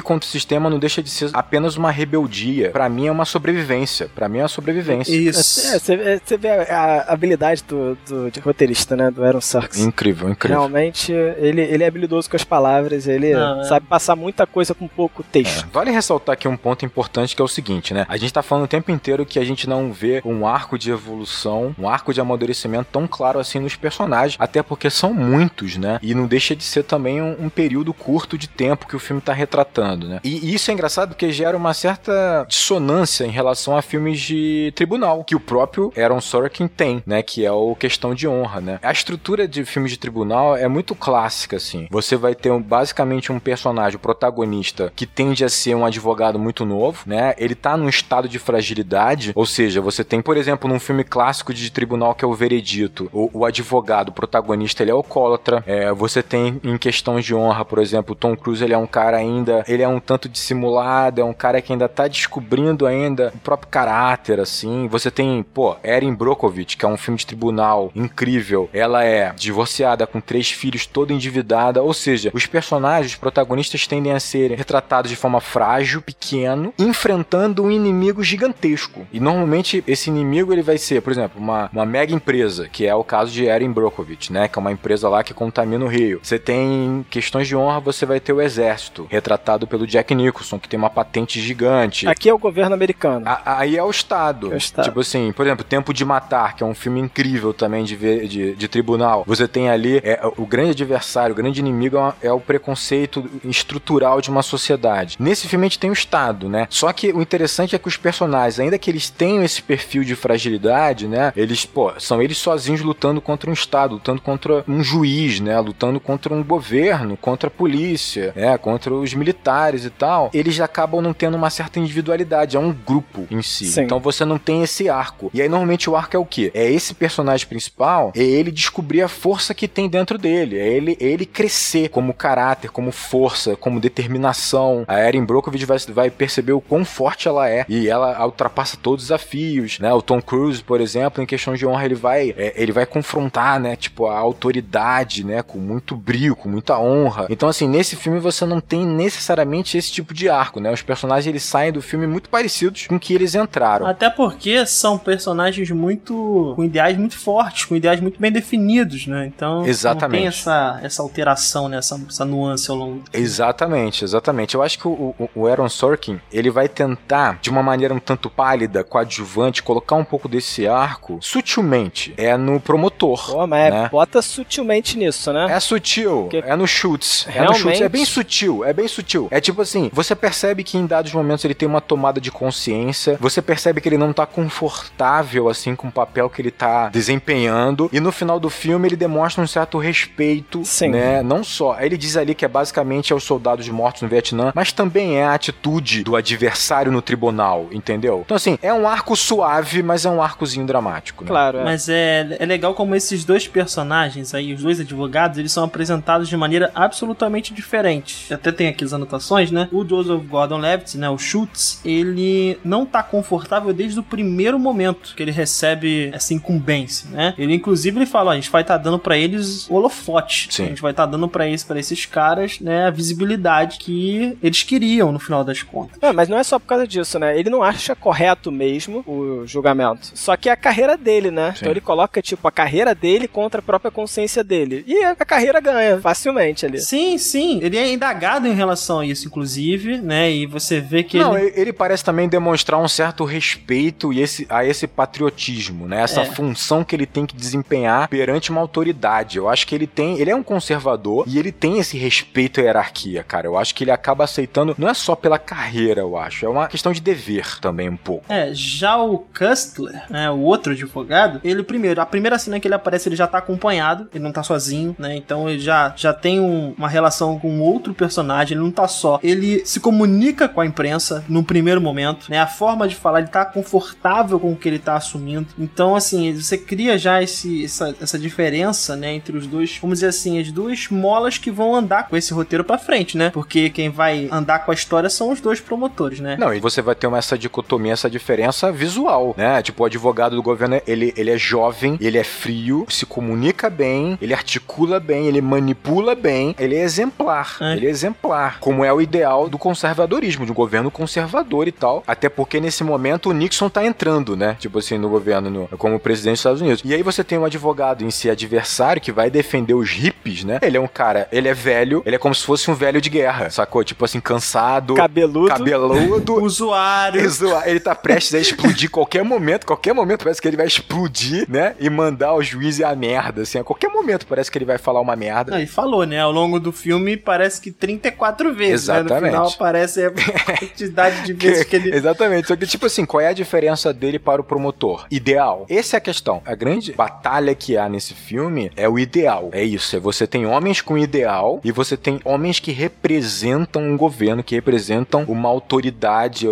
[SPEAKER 2] contra o sistema não deixa de ser apenas uma rebeldia. Para mim é uma sobrevivência. Para mim é uma sobrevivência.
[SPEAKER 1] Isso. É, você, é, você vê a, a habilidade do, do de roteirista, né, do Aaron Sarks.
[SPEAKER 2] Incrível, incrível.
[SPEAKER 1] Realmente, ele, ele é habilidoso com as palavras, ele não, é. sabe passar muita coisa com pouco texto.
[SPEAKER 2] É. Vale ressaltar aqui um ponto importante que é o seguinte, né? A gente tá falando o tempo inteiro que a gente não vê um arco de evolução, um arco de amadurecimento tão claro assim nos personagens, até porque são muitos, né? E não deixa de ser também um, um período curto de tempo que o filme tá retratando, né? E, e isso é engraçado porque gera uma certa dissonância em relação a filmes de tribunal, que o próprio Aaron Sorkin tem, né? Que é o Questão de Honra, né? A estrutura de filmes de tribunal é muito clássica, assim. Você vai ter um, basicamente um personagem, o protagonista, que tende a ser um advogado muito novo, né? Ele tá num estado de fragilidade, ou seja, você tem, por exemplo, num filme clássico de tribunal que é o Veredito, o, o advogado, o protagonista, ele é alcoólatra. É, você tem em questões de honra, por exemplo, o Tom Cruise, ele é um cara ainda, ele é um tanto dissimulado, é um cara que ainda tá descobrindo ainda o próprio caráter, assim. Você tem, pô, Erin Brockovich, que é um filme de tribunal incrível. Ela é divorciada com três filhos, toda endividada, ou seja, os personagens, os protagonistas tendem a ser retratados de forma frágil, pequeno, enfrentando um inimigo gigantesco. E normalmente esse inimigo ele vai ser, por exemplo, uma, uma mega empresa, que é o caso de Erin Brockovich, né? Que é uma empresa lá que contamina o rio. Você tem questões de honra, você vai ter o exército, retratado pelo Jack Nicholson, que tem uma patente gigante.
[SPEAKER 1] Aqui é o governo americano.
[SPEAKER 2] A, aí é o Estado. É o Estado. Tipo assim, por exemplo, Tempo de Matar, que é um filme incrível também de, ver, de, de tribunal. Você tem ali é, o grande adversário, o grande inimigo é, é o preconceito estrutural de uma sociedade. Nesse filme a gente tem o Estado, né? Só que o interessante é que os personagens, ainda que eles tenham esse perfil de fragilidade, né? Eles, pô, são eles sozinhos lutando contra um Estado, lutando contra um juiz, né? Lutando contra um governo, contra a polícia, né? Contra os militares e tal. Eles acabam não tendo uma certa individualidade, é um grupo em si. Sim. Então você não tem esse arco. E aí normalmente o arco é o quê? É esse personagem principal, é ele descobrir a força que tem dentro dele, é ele, é ele crescer como caráter, como força, como determinação. A Erin Brockovich vai, vai perceber o quão forte ela é e ela ultrapassa todos os desafios, né? O Tom Cruise, por exemplo, em questão de honra, ele vai, é, ele vai confrontar, né? Tipo, a autoridade, né? Com muito brio, com muita honra. Então, assim, nesse filme você não tem necessariamente esse tipo de arco, né? Os personagens, eles saem do filme muito parecidos com que eles entraram.
[SPEAKER 3] Até porque são personagens muito... com ideais muito fortes, com ideais muito bem definidos, né? Então,
[SPEAKER 2] exatamente. não
[SPEAKER 3] tem essa, essa alteração, né? Essa, essa nuance ao longo.
[SPEAKER 2] Exatamente, exatamente. Eu acho que o, o, o Aaron Sorkin, ele vai tentar, de uma maneira um tanto pálida, coadjuvante, colocar um pouco desse arco sutilmente. É no promotor.
[SPEAKER 1] Pô, mas é, né? bota sutilmente nisso, né?
[SPEAKER 2] É sutil. Porque é no Schutz. É no Schutz. É bem sutil. É bem sutil. É tipo assim, você percebe que em dados momentos ele tem uma tomada de consciência. Você percebe que ele não tá confortável, assim, com o papel que ele tá desempenhando. E no final do filme ele demonstra um certo respeito, Sim. né? Não só. Ele diz ali que é basicamente aos soldados mortos no Vietnã, mas também é a atitude do adversário no tribunal, entendeu? Então, assim, é um arco suave, mas é um arcozinho dramático. Né?
[SPEAKER 3] Claro. É. Mas é, é legal como esses dois personagens aí, os dois advogados, eles são apresentados de maneira absolutamente diferente. Até tem aqui as anotações, né? O Joseph Gordon-Levitt, né? O Schultz, ele não tá confortável desde o primeiro momento que ele recebe essa incumbência, né? Ele, inclusive, ele fala, a gente vai estar tá dando para eles holofote. Sim. A gente vai estar tá dando para eles, para esses caras, né, a visibilidade que eles queriam no final das contas.
[SPEAKER 1] É, mas não é só por causa disso, né? Ele não acha correto mesmo o julgamento. Só que é a carreira dele, né? Sim. Então ele coloca, tipo, a carreira dele contra a própria consciência dele. E a carreira ganha facilmente ali.
[SPEAKER 3] Sim, sim. Ele é indagado em relação a isso, inclusive, né? E você vê que
[SPEAKER 2] não,
[SPEAKER 3] ele...
[SPEAKER 2] ele parece também demonstrar um certo respeito e esse, a esse patriotismo, né? Essa é. função que ele tem que desempenhar perante uma autoridade. Eu acho que ele tem, ele é um conservador e ele tem esse respeito à hierarquia, cara. Eu acho que ele acaba aceitando, não é só pela carreira, eu acho, é uma questão de dever também um pouco.
[SPEAKER 3] É, já o Custler, né, o outro advogado, ele primeiro, a primeira cena que ele aparece, ele já tá acompanhado, ele não tá sozinho, né? Então ele já já tem tem um, uma relação com outro personagem, ele não tá só. Ele se comunica com a imprensa no primeiro momento, né? A forma de falar, ele tá confortável com o que ele tá assumindo. Então, assim, você cria já esse, essa, essa diferença, né, entre os dois, vamos dizer assim, as duas molas que vão andar com esse roteiro para frente, né? Porque quem vai andar com a história são os dois promotores, né?
[SPEAKER 2] Não, e você vai ter uma, essa dicotomia, essa diferença visual, né? Tipo, o advogado do governo, ele, ele é jovem, ele é frio, se comunica bem, ele articula bem, ele manipula bem, ele é exemplar. É. Ele é exemplar. Como é o ideal do conservadorismo, de um governo conservador e tal. Até porque nesse momento o Nixon tá entrando, né? Tipo assim, no governo, no, como presidente dos Estados Unidos. E aí você tem um advogado em si adversário que vai defender os hippies, né? Ele é um cara, ele é velho, ele é como se fosse um velho de guerra, sacou? Tipo assim, cansado,
[SPEAKER 1] cabeludo,
[SPEAKER 2] cabeludo,
[SPEAKER 3] usuário.
[SPEAKER 2] Ele tá prestes a explodir qualquer momento, qualquer momento parece que ele vai explodir, né? E mandar o juiz a merda, assim, a qualquer momento parece que ele vai falar uma merda.
[SPEAKER 3] e falou, né? Ao longo do filme parece que 34 vezes,
[SPEAKER 2] Exatamente.
[SPEAKER 3] Né? No final aparece a quantidade de vezes que, que ele...
[SPEAKER 2] Exatamente, só que tipo assim, qual é a diferença dele para o promotor? Ideal. Essa é a questão. A grande batalha que há nesse filme é o ideal. É isso, é você tem homens com ideal e você tem homens que representam um governo, que representam uma autoridade,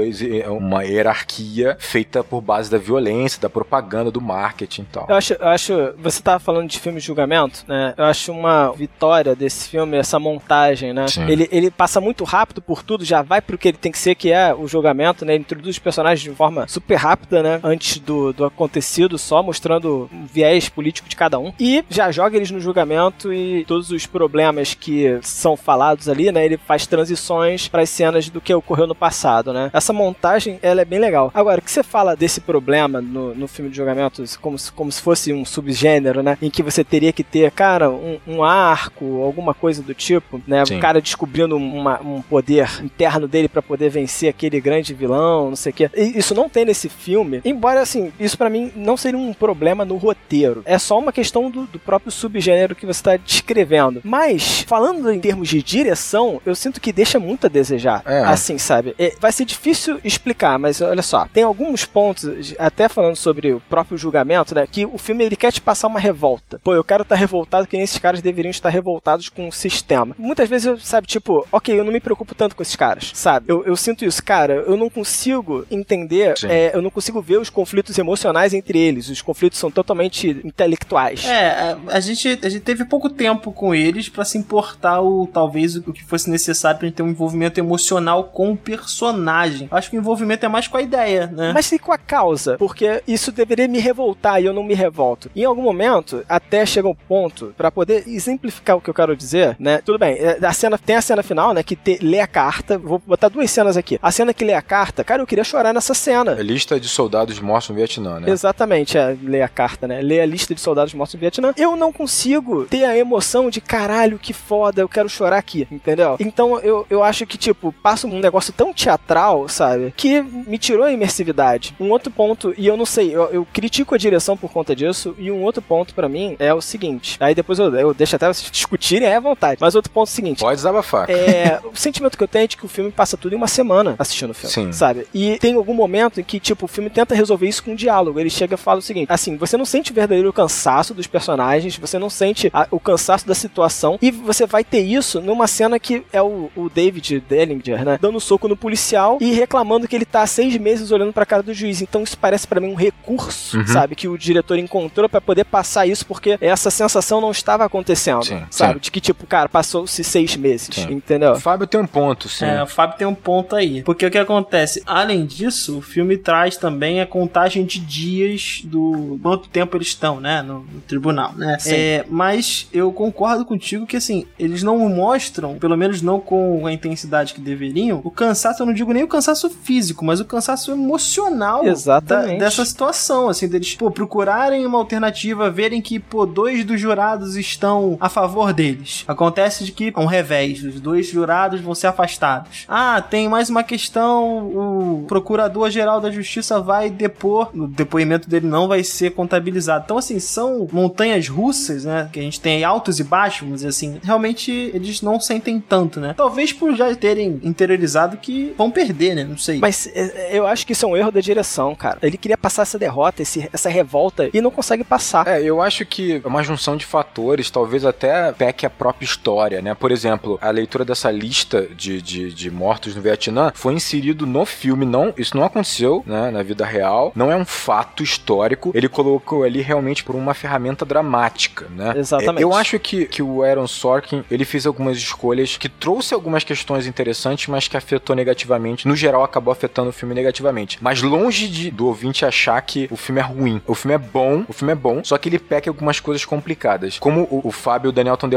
[SPEAKER 2] uma hierarquia feita por base da violência, da propaganda, do marketing e tal.
[SPEAKER 1] Eu acho, eu acho você tava falando de filme de julgamento, né? Eu acho uma vitória desse filme, essa montagem, né? Ele, ele passa muito rápido por tudo, já vai pro que ele tem que ser, que é o julgamento, né? Ele introduz os personagens de forma super rápida, né? Antes do, do acontecido, só mostrando o viés político de cada um. E já joga eles no julgamento e todos os problemas que são falados ali, né? Ele faz transições para as cenas do que ocorreu no passado, né? Essa montagem, ela é bem legal. Agora, o que você fala desse problema no, no filme de julgamento, como se, como se fosse um subgênero, né? Em que você teria que ter, cara, um, um arco, alguma coisa do tipo, né? Sim. O cara descobrindo uma, um poder interno dele para poder vencer aquele grande vilão, não sei o quê. E isso não tem nesse filme, embora, assim, isso para mim não seria um problema no roteiro. É só uma questão do, do próprio subgênero que você tá descrevendo. Mas, falando em termos de direção, eu sinto que deixa muito a desejar. É. Assim, sabe? É, vai ser difícil explicar, mas olha só, tem alguns pontos, até falando sobre o próprio julgamento, né? Que o filme ele quer te passar uma revolta. Pô, eu quero estar tá revoltado que esses caras deveriam estar revoltados com o sistema. Muitas vezes eu, sabe, tipo, ok, eu não me preocupo tanto com esses caras, sabe? Eu, eu sinto isso, cara, eu não consigo entender, é, eu não consigo ver os conflitos emocionais entre eles. Os conflitos são totalmente intelectuais.
[SPEAKER 3] É, a, a gente, a gente teve pouco tempo com eles para se importar o talvez o que fosse necessário pra gente ter um envolvimento emocional com o personagem. Acho que o envolvimento é mais com a ideia, né?
[SPEAKER 1] Mas e com a causa? Porque isso deveria me revoltar e eu não me revolto. Em algum momento, até chega um ponto, para poder exemplificar o que eu quero dizer, né? Tudo bem, é, a cena, tem a cena final, né? Que te, lê a carta. Vou botar duas cenas aqui. A cena que lê a carta, cara, eu queria chorar nessa cena.
[SPEAKER 2] A lista de soldados mortos no Vietnã, né?
[SPEAKER 1] Exatamente, é, lê a carta, né? Lê a lista de soldados mortos no Vietnã. Eu não consigo ter a emoção de caralho, que foda, eu quero chorar aqui, entendeu? Então eu, eu acho que, tipo, passa um negócio tão teatral, sabe? Que me tirou a imersividade. Um outro ponto, e eu não sei, eu, eu critico a direção por conta disso, e um outro ponto para mim é o seguinte. Aí depois eu, eu deixo até vocês discutirem é à vontade. Mas outro ponto é o seguinte.
[SPEAKER 2] Pode desabafar.
[SPEAKER 1] É, o sentimento que eu tenho é de que o filme passa tudo em uma semana assistindo o filme. Sim. Sabe? E tem algum momento em que, tipo, o filme tenta resolver isso com um diálogo. Ele chega e fala o seguinte: assim, você não sente o verdadeiro cansaço dos personagens, você não sente a, o cansaço da situação, e você vai ter isso numa cena que é o, o David Dellinger, né? Dando um soco no policial e reclamando que ele tá há seis meses olhando pra cara do juiz. Então isso parece para mim um recurso, uhum. sabe? Que o diretor encontrou para poder passar isso, porque essa sensação não estava acontecendo, sim, sabe? Sim. De que, tipo, cara, passou-se seis meses, sim. entendeu?
[SPEAKER 2] O Fábio tem um ponto, sim.
[SPEAKER 3] É, o Fábio tem um ponto aí. Porque o que acontece? Além disso, o filme traz também a contagem de dias do quanto tempo eles estão, né? No, no tribunal, né? É, mas eu concordo contigo que, assim, eles não mostram, pelo menos não com a intensidade que deveriam, o cansaço, eu não digo nem o cansaço físico, mas o cansaço emocional
[SPEAKER 1] Exatamente.
[SPEAKER 3] Da, dessa situação, assim, deles, pô, procurarem uma alternativa, verem que, pô, dois dos jurados estão a favor deles. Acontece de que é um revés, os dois jurados vão ser afastados. Ah, tem mais uma questão, o procurador-geral da justiça vai depor, o depoimento dele não vai ser contabilizado. Então, assim, são montanhas russas, né, que a gente tem altos e baixos, vamos dizer assim, realmente eles não sentem tanto, né? Talvez por já terem interiorizado que vão perder, né? Não sei.
[SPEAKER 1] Mas é, eu acho que isso é um erro da direção, cara. Ele queria passar essa derrota, esse, essa revolta, e não consegue passar.
[SPEAKER 2] É, eu acho que é uma junção de fatores, talvez até peque a própria história, né? Por exemplo, a leitura dessa lista de, de, de mortos no Vietnã foi inserido no filme, não, isso não aconteceu, né, na vida real, não é um fato histórico, ele colocou ali realmente por uma ferramenta dramática, né?
[SPEAKER 1] Exatamente.
[SPEAKER 2] Eu acho que, que o Aaron Sorkin, ele fez algumas escolhas que trouxe algumas questões interessantes, mas que afetou negativamente, no geral acabou afetando o filme negativamente. Mas longe de, do ouvinte achar que o filme é ruim. O filme é bom, o filme é bom, só que ele peca algumas coisas complicadas. Como o, o Fábio e o Daniel estão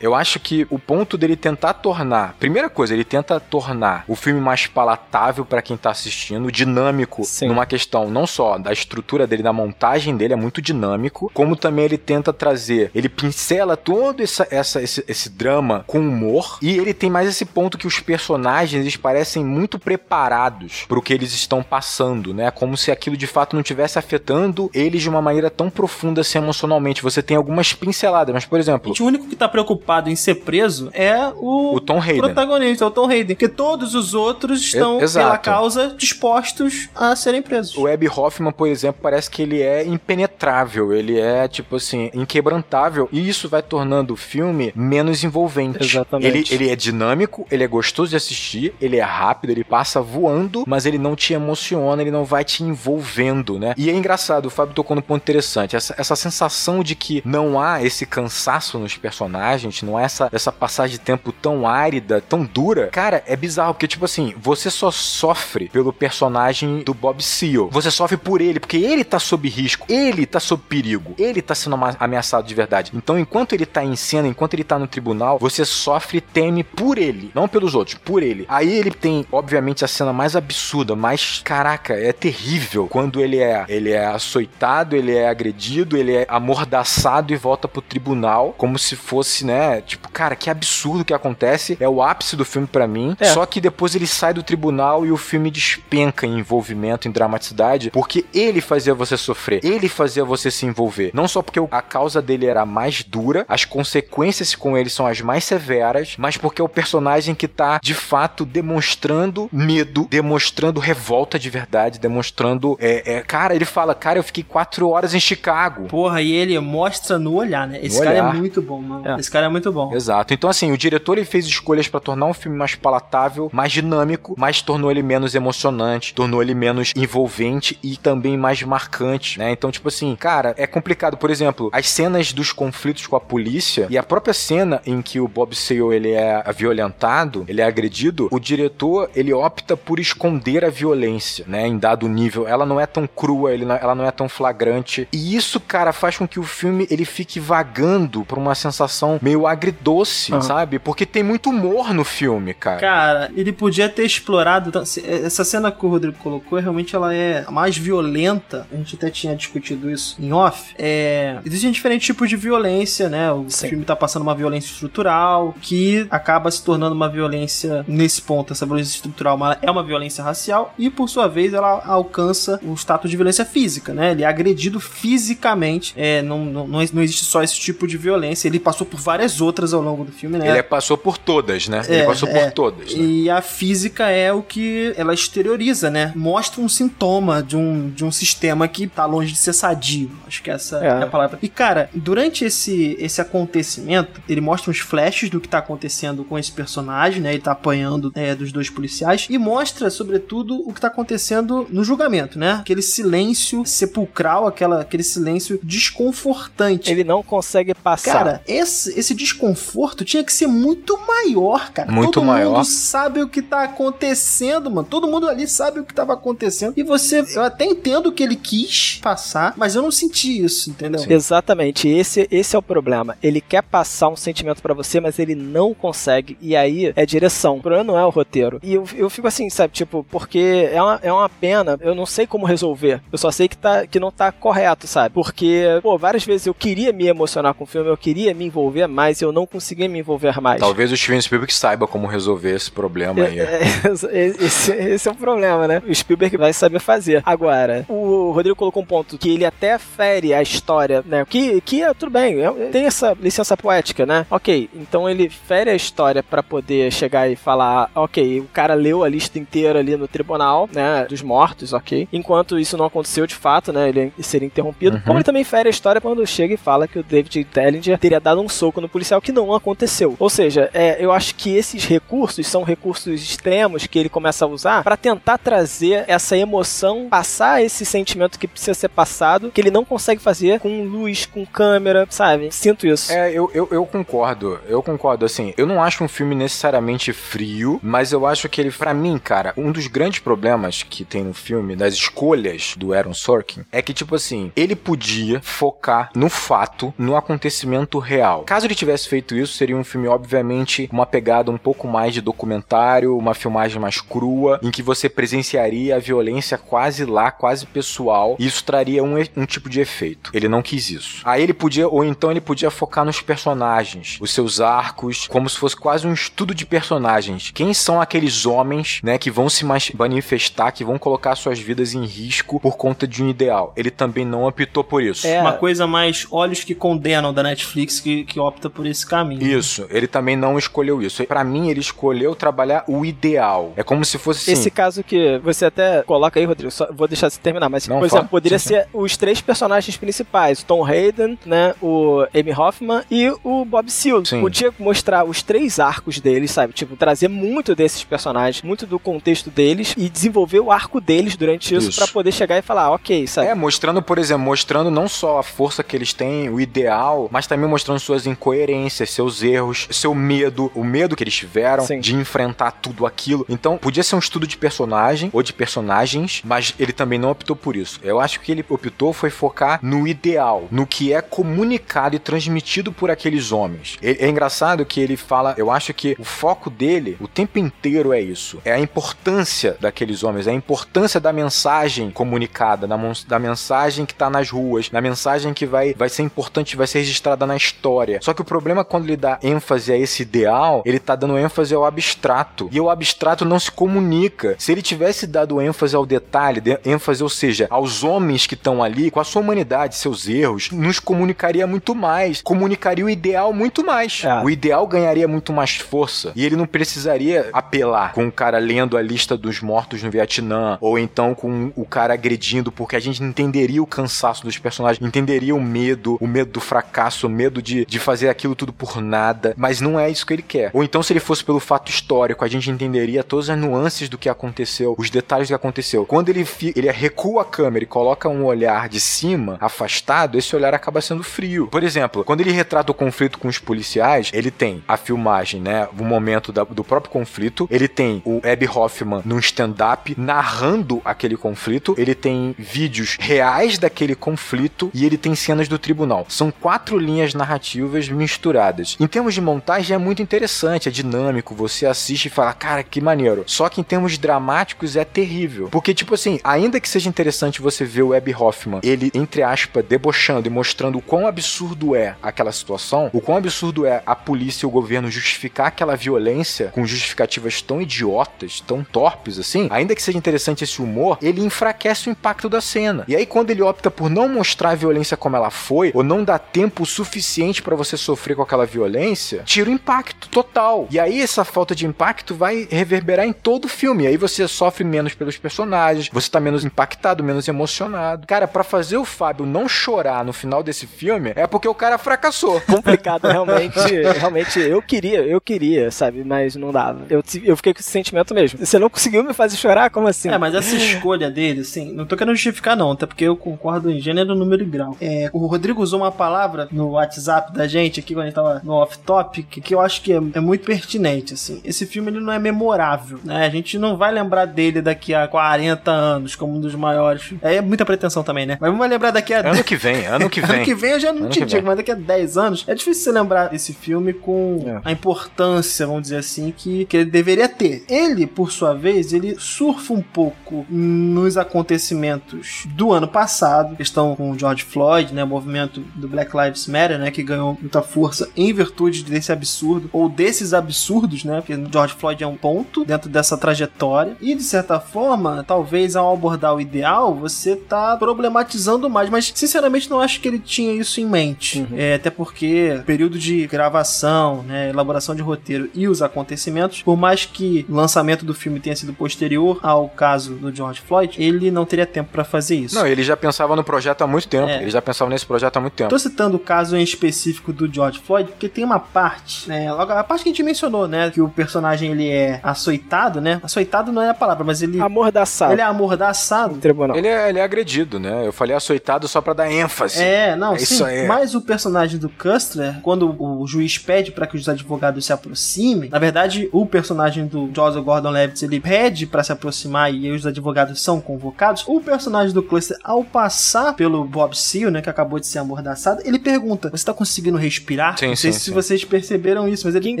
[SPEAKER 2] Eu acho que o ponto dele tentar tornar, primeira coisa, ele tenta tornar o filme mais palatável para quem tá assistindo, dinâmico,
[SPEAKER 1] Sim.
[SPEAKER 2] numa questão não só da estrutura dele, da montagem dele, é muito dinâmico, como também ele tenta trazer, ele pincela todo essa, essa, esse, esse drama com humor, e ele tem mais esse ponto que os personagens, eles parecem muito preparados pro que eles estão passando, né? Como se aquilo de fato não tivesse afetando eles de uma maneira tão profunda assim emocionalmente. Você tem algumas pinceladas, mas por exemplo,
[SPEAKER 3] o único que tá preocupado em ser preso é o,
[SPEAKER 2] o Tom Hayden.
[SPEAKER 3] protagonista, o Tom Hayden. Porque todos os outros estão,
[SPEAKER 2] exato.
[SPEAKER 3] pela causa, dispostos a serem presos.
[SPEAKER 2] O Abby Hoffman, por exemplo, parece que ele é impenetrável, ele é, tipo assim, inquebrantável, e isso vai tornando o filme menos envolvente.
[SPEAKER 1] Exatamente.
[SPEAKER 2] Ele, ele é dinâmico, ele é gostoso de assistir, ele é rápido, ele passa voando, mas ele não te emociona, ele não vai te envolvendo, né? E é engraçado, o Fábio tocou num ponto interessante, essa, essa sensação de que não há esse cansaço nos personagens, não há essa, essa passagem de tempo tão árida, tão dura, cara, é bizarro, porque, tipo assim, você só sofre pelo personagem do Bob Seal. Você sofre por ele, porque ele tá sob risco, ele tá sob perigo, ele tá sendo ameaçado de verdade. Então, enquanto ele tá em cena, enquanto ele tá no tribunal, você sofre e teme por ele, não pelos outros, por ele. Aí ele tem, obviamente, a cena mais absurda, mais, caraca, é terrível quando ele é, ele é açoitado, ele é agredido, ele é amordaçado e volta pro tribunal, como se fosse, né, tipo, cara, que absurdo que acontece. É o ápice do filme pra mim.
[SPEAKER 1] É.
[SPEAKER 2] Só que depois ele sai do tribunal e o filme despenca em envolvimento, em dramaticidade, porque ele fazia você sofrer, ele fazia você se envolver. Não só porque a causa dele era mais dura, as consequências com ele são as mais severas, mas porque é o personagem que tá de fato demonstrando medo, demonstrando revolta de verdade, demonstrando. É, é, cara, ele fala, cara, eu fiquei quatro horas em Chicago.
[SPEAKER 3] Porra, e ele mostra no olhar, né? Esse
[SPEAKER 2] No
[SPEAKER 3] cara
[SPEAKER 2] olhar.
[SPEAKER 3] é muito bom, mano.
[SPEAKER 1] É.
[SPEAKER 3] Esse cara é muito bom.
[SPEAKER 2] Exato. Então, assim, o diretor ele fez escolhas pra tornar um filme mais palatável, mais dinâmico, mas tornou ele menos emocionante, tornou ele menos envolvente e também mais marcante, né? Então, tipo assim, cara, é complicado. Por exemplo, as cenas dos conflitos com a polícia e a própria cena em que o Bob Sale ele é violentado, ele é agredido, o diretor ele opta por esconder a violência, né? Em dado nível, ela não é tão crua, não- ela não é tão flagrante. E isso, cara, faz com que o filme ele fique vagando por uma sensação meio agridoce,
[SPEAKER 1] Aham.
[SPEAKER 2] sabe? Porque tem muito humor no filme, cara.
[SPEAKER 3] Cara, ele podia ter explorado. Essa cena que o Rodrigo colocou, realmente ela é a mais violenta. A gente até tinha discutido isso em off. É, existem diferentes tipos de violência, né? O
[SPEAKER 1] Sim.
[SPEAKER 3] filme tá passando uma violência estrutural que acaba se tornando uma violência nesse ponto. Essa violência estrutural é uma violência racial e, por sua vez, ela alcança o status de violência física, né? Ele é agredido fisicamente. É, não, não, não não existe só esse tipo de violência. Ele passou por várias outras ao longo do filme, né?
[SPEAKER 2] Ele é- passou por todas, né? ele
[SPEAKER 3] É,
[SPEAKER 2] passou
[SPEAKER 3] é.
[SPEAKER 2] por todas. Né?
[SPEAKER 3] E a física é o que ela exterioriza, né? Mostra um sintoma de um, de um sistema que tá longe de ser sadio. Acho que essa é,
[SPEAKER 1] É.
[SPEAKER 3] a palavra. E, cara, durante esse, esse acontecimento, ele mostra uns flashes do que tá acontecendo com esse personagem, né? Ele tá apanhando é, dos dois policiais. E mostra, sobretudo, o que tá acontecendo no julgamento, né? Aquele silêncio sepulcral, aquela, aquele silêncio desconfortante.
[SPEAKER 1] Ele não consegue passar.
[SPEAKER 3] Cara, esse, esse desconforto tinha que ser muito maior, cara.
[SPEAKER 2] Muito
[SPEAKER 3] Todo
[SPEAKER 2] maior.
[SPEAKER 3] mundo sabe o que tá acontecendo, mano. Todo mundo ali sabe o que tava acontecendo. E você, eu até entendo o que ele quis passar, mas eu não senti isso, entendeu?
[SPEAKER 1] Exatamente, esse, esse é o problema. Ele quer passar um sentimento pra você, mas ele não consegue. E aí é direção. O problema não é o roteiro. E eu, eu fico assim, sabe, tipo, porque é uma, é uma pena. Eu não sei como resolver. Eu só sei que, tá, que não tá correto, sabe? Porque, pô, várias vezes eu queria me emocionar com o filme, eu queria me envolver mais e eu não conseguia me envolver mais.
[SPEAKER 2] Talvez o Steven Spielberg saiba como resolver esse problema aí.
[SPEAKER 1] É, é, esse, esse é o problema, né? O Spielberg vai saber fazer. Agora, o Rodrigo colocou um ponto que ele até fere a história, né? Que, que é tudo bem, é- tem essa licença poética, né? Ok, então ele fere a história pra poder chegar e falar, ok, o cara leu a lista inteira ali no tribunal, né? Dos mortos, ok. Enquanto isso não aconteceu de fato, né? Ele seria interrompido.
[SPEAKER 2] Uhum.
[SPEAKER 1] Como ele também fere a história quando chega e fala que o David Tellinger teria dado um soco soco no policial, que não aconteceu. Ou seja, é, eu acho que esses recursos são recursos extremos que ele começa a usar para tentar trazer essa emoção, passar esse sentimento que precisa ser passado, que ele não consegue fazer com luz, com câmera, sabe? Sinto isso.
[SPEAKER 2] É, eu, eu, eu concordo. Eu concordo. Assim, eu não acho um filme necessariamente frio, mas eu acho que ele, para mim, cara, um dos grandes problemas que tem no filme, das escolhas do Aaron Sorkin, é que, tipo assim, ele podia focar no fato, no acontecimento real. Caso ele tivesse feito isso, seria um filme, obviamente, uma pegada um pouco mais de documentário, uma filmagem mais crua, em que você presenciaria a violência quase lá, quase pessoal, e isso traria um, um tipo de efeito. Ele não quis isso. Aí ele podia, ou então ele podia focar nos personagens, os seus arcos, como se fosse quase um estudo de personagens. Quem são aqueles homens, né, que vão se manifestar, que vão colocar suas vidas em risco por conta de um ideal? Ele também não optou por isso.
[SPEAKER 3] É uma coisa mais olhos que condenam da Netflix que, que opta por esse caminho.
[SPEAKER 2] Isso, ele também não escolheu isso. Para mim, ele escolheu trabalhar o ideal. É como se fosse assim.
[SPEAKER 1] Esse caso que você até coloca aí, Rodrigo, só vou deixar você terminar, mas, não, por exemplo, poderia sim, ser sim. os três personagens principais: o Tom Hayden, né, o Amy Hoffman e o Bob Seale. Podia mostrar os três arcos deles, sabe? Tipo, trazer muito desses personagens, muito do contexto deles e desenvolver o arco deles durante isso, isso. para poder chegar e falar, ah, ok, sabe?
[SPEAKER 2] É, mostrando, por exemplo, mostrando não só a força que eles têm, o ideal, mas também mostrando suas incoerências, seus erros, seu medo, o medo que eles tiveram Sim. de enfrentar tudo aquilo. Então, podia ser um estudo de personagem ou de personagens, mas ele também não optou por isso. Eu acho que ele optou foi focar no ideal, no que é comunicado e transmitido por aqueles homens. É, engraçado que ele fala, eu acho que o foco dele o tempo inteiro é isso. É a importância daqueles homens, é a importância da mensagem comunicada, da, da mensagem que tá nas ruas, da mensagem que vai, vai ser importante, vai ser registrada na história. Só que o problema é quando ele dá ênfase a esse ideal, ele tá dando ênfase ao abstrato. E o abstrato não se comunica. Se ele tivesse dado ênfase ao detalhe, ênfase, ou seja, aos homens que estão ali, com a sua humanidade, seus erros, nos comunicaria muito mais. Comunicaria o ideal muito mais. É. O ideal ganharia muito mais força. E ele não precisaria apelar com o cara lendo a lista dos mortos no Vietnã, ou então com o cara agredindo, porque a gente entenderia o cansaço dos personagens, entenderia o medo, o medo do fracasso, o medo de, de fazer aquilo tudo por nada. Mas não é isso que ele quer. Ou então, se ele fosse pelo fato histórico, a gente entenderia todas as nuances do que aconteceu, os detalhes do que aconteceu. Quando ele, ele recua a câmera e coloca um olhar de cima, afastado, esse olhar acaba sendo frio. Por exemplo, quando ele retrata o conflito com os policiais, ele tem a filmagem, né? O momento da, do próprio conflito. Ele tem o Abby Hoffman num stand-up narrando aquele conflito. Ele tem vídeos reais daquele conflito e ele tem cenas do tribunal. São quatro linhas narrativas misturadas. Em termos de montagem é muito interessante, é dinâmico. Você assiste e fala, cara, que maneiro. Só que em termos dramáticos é terrível. Porque, tipo assim, ainda que seja interessante você ver o Abby Hoffman, ele, entre aspas, debochando e mostrando o quão absurdo é aquela situação, o quão absurdo é a polícia e o governo justificar aquela violência com justificativas tão idiotas, tão torpes assim, ainda que seja interessante esse humor, ele enfraquece o impacto da cena. E aí, quando ele opta por não mostrar a violência como ela foi, ou não dá tempo suficiente para você sofrer com aquela violência, tira o impacto total. E aí, essa falta de impacto vai reverberar em todo o filme. E aí você sofre menos pelos personagens, você tá menos impactado, menos emocionado. Cara, para fazer o Fábio não chorar no final desse filme, é porque o cara fracassou.
[SPEAKER 1] Complicado, realmente. realmente, eu queria, eu queria, sabe? Mas não dava. Eu, eu fiquei com esse sentimento mesmo. Você não conseguiu me fazer chorar? Como assim?
[SPEAKER 3] É, mas essa escolha dele, assim, não tô querendo justificar, não, até porque eu concordo em gênero, número e grau. É, o Rodrigo usou uma palavra no WhatsApp da gente aqui, quando a gente tava no off-topic, que eu acho que é, é, muito pertinente, assim. Esse filme, ele não é memorável, né? A gente não vai lembrar dele daqui a 40 anos como um dos maiores. É muita pretensão também, né? Mas vamos lembrar daqui a...
[SPEAKER 2] Ano que vem, ano que vem.
[SPEAKER 3] ano que vem eu já não te digo, mas daqui a 10 anos, é difícil você lembrar esse filme com é. a importância, vamos dizer assim, que, que ele deveria ter. Ele, por sua vez, ele surfa um pouco nos acontecimentos do ano passado, questão com o George Floyd, né, o movimento do Black Lives Matter, né, que ganhou muita força em virtude desse absurdo ou desses absurdos, né, porque George Floyd é um ponto dentro dessa trajetória e de certa forma, talvez ao abordar o ideal, você tá problematizando mais, mas sinceramente não acho que ele tinha isso em mente, uhum. é, até porque período de gravação, né, elaboração de roteiro e os acontecimentos, por mais que o lançamento do filme tenha sido posterior ao caso do George Floyd, ele não teria tempo para fazer isso.
[SPEAKER 2] Não, ele já pensava no projeto há muito tempo. É. Ele já pensava nesse projeto há muito tempo.
[SPEAKER 3] Tô citando o caso em específico do George Floyd, porque tem uma parte, né? Logo, a parte que a gente mencionou, né? Que o personagem ele é açoitado, né? Açoitado não é a palavra, mas ele.
[SPEAKER 1] Amordaçado.
[SPEAKER 3] Ele é amordaçado.
[SPEAKER 1] No tribunal.
[SPEAKER 2] Ele é, ele é agredido, né? Eu falei açoitado só pra dar ênfase.
[SPEAKER 3] É, não,
[SPEAKER 2] É
[SPEAKER 3] sim.
[SPEAKER 2] isso aí.
[SPEAKER 3] Mas o personagem do Custer, quando o juiz pede pra que os advogados se aproximem, na verdade, o personagem do Joseph Gordon-Levitt, ele pede pra se aproximar e os advogados são convocados. O personagem do Custer, ao passar pelo Bob Seale, né, que acabou de ser amordaçado, ele pergunta: "Você tá conseguindo respirar?"
[SPEAKER 2] Sim,
[SPEAKER 3] Não sei
[SPEAKER 2] sim,
[SPEAKER 3] se
[SPEAKER 2] sim.
[SPEAKER 3] vocês perceberam isso, mas ele,
[SPEAKER 1] Que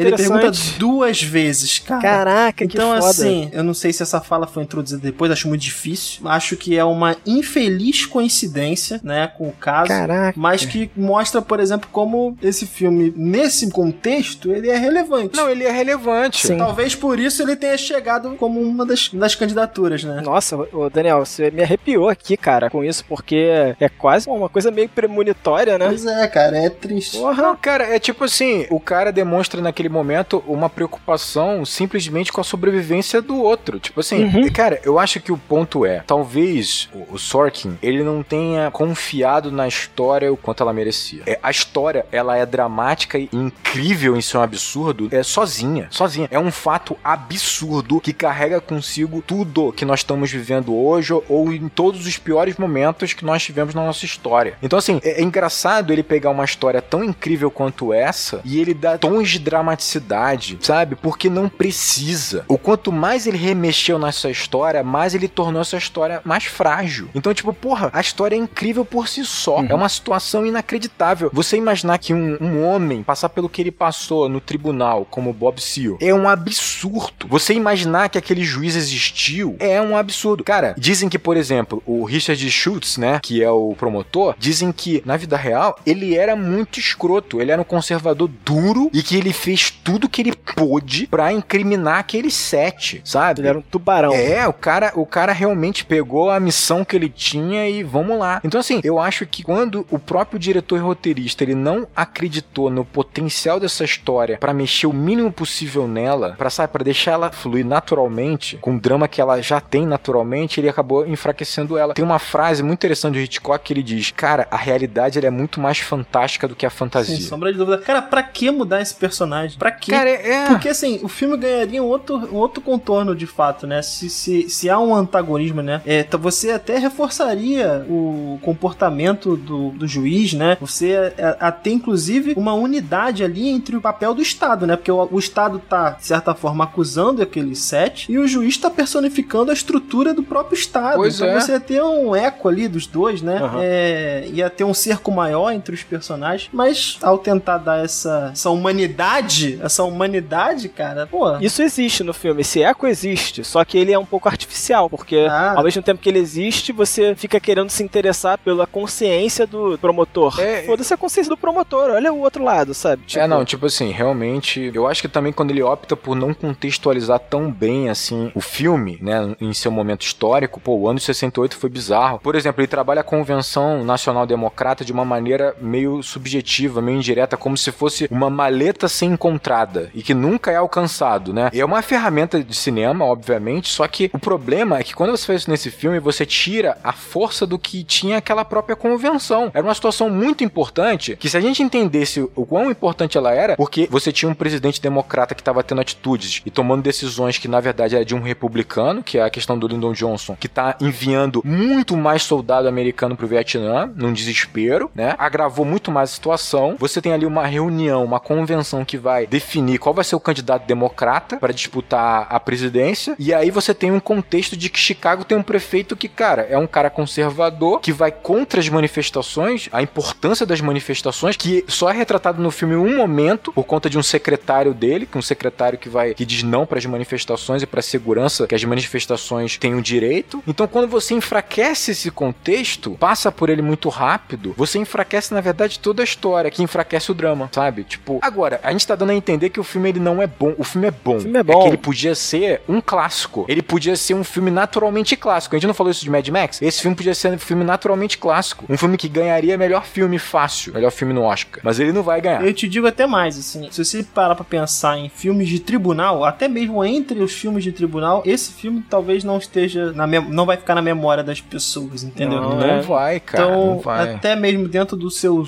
[SPEAKER 3] ele pergunta duas vezes, cara.
[SPEAKER 1] Caraca, que
[SPEAKER 3] Então,
[SPEAKER 1] foda.
[SPEAKER 3] assim, eu não sei se essa fala foi introduzida depois, acho muito difícil. Acho que é uma infeliz coincidência, né, com o caso.
[SPEAKER 1] Caraca.
[SPEAKER 3] Mas que mostra, por exemplo, como esse filme, nesse contexto, ele é relevante.
[SPEAKER 2] Não, ele é relevante.
[SPEAKER 1] Sim.
[SPEAKER 3] Talvez por isso ele tenha chegado como uma das, das candidaturas, né?
[SPEAKER 1] Nossa, ô Daniel, você me arrepiou aqui, cara, com isso, porque é quase uma coisa meio premonitória, né?
[SPEAKER 3] Pois é, cara, é triste.
[SPEAKER 1] Porra.
[SPEAKER 2] Não, cara, é tipo assim, o cara demonstra naquele momento uma preocupação simplesmente com a sobrevivência do outro. Tipo assim,
[SPEAKER 1] Uhum.
[SPEAKER 2] cara, eu acho que o ponto é, talvez o, o Sorkin, ele não tenha confiado na história o quanto ela merecia. É, a história, ela é dramática e incrível em ser um absurdo, é sozinha, sozinha. É um fato absurdo que carrega consigo tudo que nós estamos vivendo hoje ou em todos os piores momentos que nós tivemos na nossa história. Então, assim, é, é engraçado ele pegar uma história tão incrível quanto essa e ele dar tons de dramaticidade, sabe? Porque não precisa. O quanto mais ele remexeu nessa história, mais ele tornou essa história mais frágil. Então, tipo, porra, a história é incrível por si só. É uma situação inacreditável. Você imaginar que um, um homem passar pelo que ele passou no tribunal, como Bob Seale, é um absurdo. Você imaginar que aquele juiz existiu é um absurdo. Cara, dizem que, por exemplo, o Richard Schultz, né, que é o promotor, dizem que na vida real ele era muito escroto. Ele era um conservador duro e que ele fez tudo que ele pôde pra incriminar aqueles sete, sabe?
[SPEAKER 1] Ele era um tubarão.
[SPEAKER 2] É, o cara, o cara realmente pegou a missão que ele tinha e vamos lá. Então assim, eu acho que quando o próprio diretor e roteirista ele não acreditou no potencial dessa história pra mexer o mínimo possível nela, para sabe, para deixar ela fluir naturalmente, com o drama que ela já tem naturalmente, ele acabou enfraquecendo ela. Tem uma frase muito interessante do Hitchcock que ele diz: "Cara, a realidade é muito mais fantástica do que a fantasia".
[SPEAKER 3] Sem sombra de dúvida. Cara, pra que mudar esse personagem? Pra quê?
[SPEAKER 2] Cara, é, é-
[SPEAKER 3] Porque assim, o filme ganharia um outro, um outro contorno de fato, né? Se, se, se há um antagonismo, né? É, então você até reforçaria o comportamento do, do juiz, né? Você até inclusive uma unidade ali entre o papel do Estado, né? Porque o, o Estado tá, de certa forma, acusando aqueles sete e o juiz tá personificando a estrutura do próprio Estado.
[SPEAKER 2] Pois
[SPEAKER 3] então
[SPEAKER 2] é.
[SPEAKER 3] você ia ter um eco ali dos dois, né?
[SPEAKER 1] Aham.
[SPEAKER 3] É, ia ter um cerco maior entre os personagens, mas ao tentar dar essa, essa humanidade, essa humanidade, cara, pô.
[SPEAKER 1] Isso existe no filme, esse eco existe, só que ele é um pouco artificial, porque
[SPEAKER 3] Ah.
[SPEAKER 1] ao mesmo tempo que ele existe, você fica querendo se interessar pela consciência do promotor.
[SPEAKER 2] É.
[SPEAKER 1] Foda-se a consciência do promotor, olha o outro lado, sabe? Tipo,
[SPEAKER 2] É, não, tipo assim, realmente, eu acho que também quando ele opta por não contextualizar tão bem, assim, o filme, né, em seu momento histórico, pô, o ano de 68 foi bizarro. Por exemplo, ele trabalha a Convenção Nacional Democrata de uma maneira meio subjetiva, meio indireta, como se fosse uma maleta sem encontrada e que nunca é alcançado, né? É uma ferramenta de cinema, obviamente, só que o problema é que quando você faz isso nesse filme, você tira a força do que tinha aquela própria convenção. Era uma situação muito importante que se a gente entendesse o quão importante ela era, porque você tinha um presidente democrata que estava tendo atitudes e tomando decisões que na verdade era de um republicano, que é a questão do Lyndon Johnson, que tá enviando muito mais soldado americano pro Vietnã, num desespero, né? Agravou muito mais a situação. Você tem ali uma reunião, uma convenção que vai definir qual vai ser o candidato democrata para disputar a presidência, e aí você tem um contexto de que Chicago tem um prefeito que, cara, é um cara conservador que vai contra as manifestações, a importância das manifestações, que só é retratado no filme um momento por conta de um secretário dele, que é um secretário que vai que diz não para as manifestações e para a segurança que as manifestações tenham direito. Então, quando você enfraquece esse contexto, passa por ele muito rápido, você enfraquece na verdade toda a história, que enfraquece o drama, sabe? Tipo, agora, a gente tá dando a entender que o filme ele não é bom. O filme é bom.
[SPEAKER 1] O filme é bom.
[SPEAKER 2] que ele podia ser um clássico. Ele podia ser um filme naturalmente clássico. A gente não falou isso de Mad Max? Esse filme podia ser um filme naturalmente clássico. Um filme que ganharia melhor filme fácil, melhor filme no Oscar. Mas ele não vai ganhar.
[SPEAKER 3] Eu te digo até mais, assim, se você parar pra pensar em filmes de tribunal, até mesmo entre os filmes de tribunal, esse filme talvez não esteja na não vai ficar na memória das pessoas, entendeu?
[SPEAKER 1] Não,
[SPEAKER 2] Não
[SPEAKER 1] é.
[SPEAKER 2] vai, cara.
[SPEAKER 3] Então,
[SPEAKER 2] não vai.
[SPEAKER 3] até mesmo dentro do seu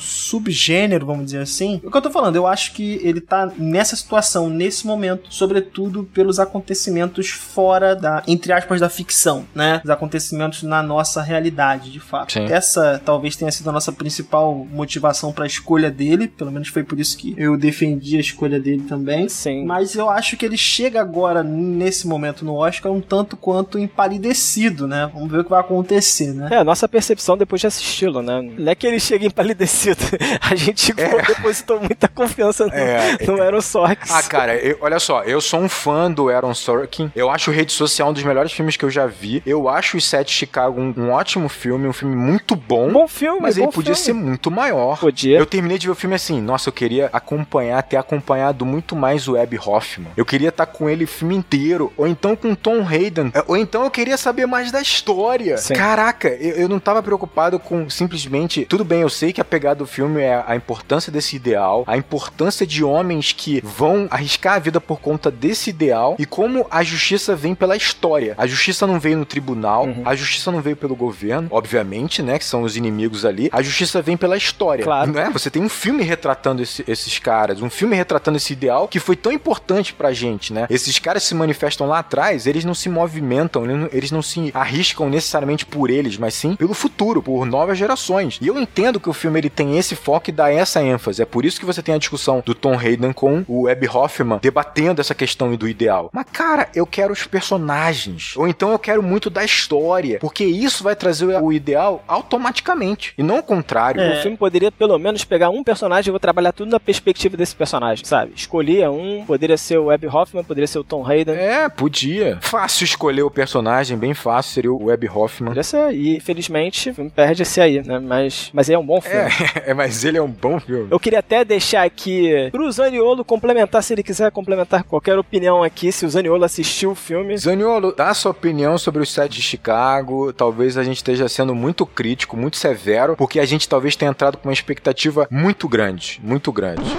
[SPEAKER 3] vamos dizer assim. O que eu tô falando, eu acho que ele tá nessa situação, nesse momento, sobretudo pelos acontecimentos fora da, entre aspas, da ficção, né? Os acontecimentos na nossa realidade, de fato.
[SPEAKER 2] Sim.
[SPEAKER 3] Essa talvez tenha sido a nossa principal motivação para a escolha dele, pelo menos foi por isso que eu defendi a escolha dele também.
[SPEAKER 1] Sim.
[SPEAKER 3] Mas eu acho que ele chega agora, nesse momento no Oscar, um tanto quanto empalidecido, né? Vamos ver o que vai acontecer, né?
[SPEAKER 1] É, a nossa percepção depois de assisti-lo, né? Não é que ele chega empalidecido. A gente
[SPEAKER 2] É.
[SPEAKER 1] depositou muita confiança no,
[SPEAKER 2] É.
[SPEAKER 1] no Aaron Sorkin.
[SPEAKER 2] Ah, cara, eu- olha só, eu sou um fã do Aaron Sorkin. Eu acho Rede Social um dos melhores filmes que eu já vi. Eu acho Os Sete Chicago um, um ótimo filme, um filme muito bom.
[SPEAKER 1] Bom filme,
[SPEAKER 2] mas
[SPEAKER 1] bom
[SPEAKER 2] ele podia ser
[SPEAKER 1] filme.
[SPEAKER 2] muito maior.
[SPEAKER 1] Podia.
[SPEAKER 2] Eu terminei de ver o filme assim, nossa, eu queria acompanhar, ter acompanhado muito mais o Abby Hoffman. Eu queria estar com ele o filme inteiro, ou então com Tom Hayden, ou então eu queria saber mais da história.
[SPEAKER 1] Sim.
[SPEAKER 2] Caraca, eu, eu não tava preocupado com simplesmente, tudo bem, eu sei que a pegada do filme é a importância desse ideal, a importância de homens que vão arriscar a vida por conta desse ideal e como a justiça vem pela história. A justiça não veio no tribunal,
[SPEAKER 1] Uhum.
[SPEAKER 2] a justiça não veio pelo governo, obviamente, né, que são os inimigos ali. A justiça vem pela história,
[SPEAKER 1] Claro.
[SPEAKER 2] né? Você tem um filme retratando esse- esses caras, um filme retratando esse ideal que foi tão importante pra gente, né? Esses caras se manifestam lá atrás, eles não se movimentam, eles não- eles não se arriscam necessariamente por eles, mas sim pelo futuro, por novas gerações. E eu entendo que o filme ele tem esse foco e dá essa ênfase. É por isso que você tem a discussão do Tom Hayden com o Abby Hoffman debatendo essa questão do ideal. Mas cara, eu quero os personagens, ou então eu quero muito da história, porque isso vai trazer o ideal automaticamente e não o contrário.
[SPEAKER 3] É.
[SPEAKER 1] O filme poderia pelo menos pegar um personagem e vou trabalhar tudo na perspectiva desse personagem, sabe? Escolhia um, poderia ser o Abby Hoffman, poderia ser o Tom Hayden.
[SPEAKER 2] É, podia. Fácil escolher o personagem, bem fácil, seria o Webb Hoffman.
[SPEAKER 1] Ser, e infelizmente o filme perde esse aí, né? Mas, mas é um bom filme.
[SPEAKER 2] É, mas ele é um bom filme.
[SPEAKER 1] Eu queria até deixar aqui pro Zaniolo complementar, se ele quiser complementar qualquer opinião aqui, se o Zaniolo assistiu o filme.
[SPEAKER 2] Zaniolo, dá sua opinião sobre o set de Chicago. Talvez a gente esteja sendo muito crítico, muito severo, porque a gente talvez tenha entrado com uma expectativa muito grande, muito grande.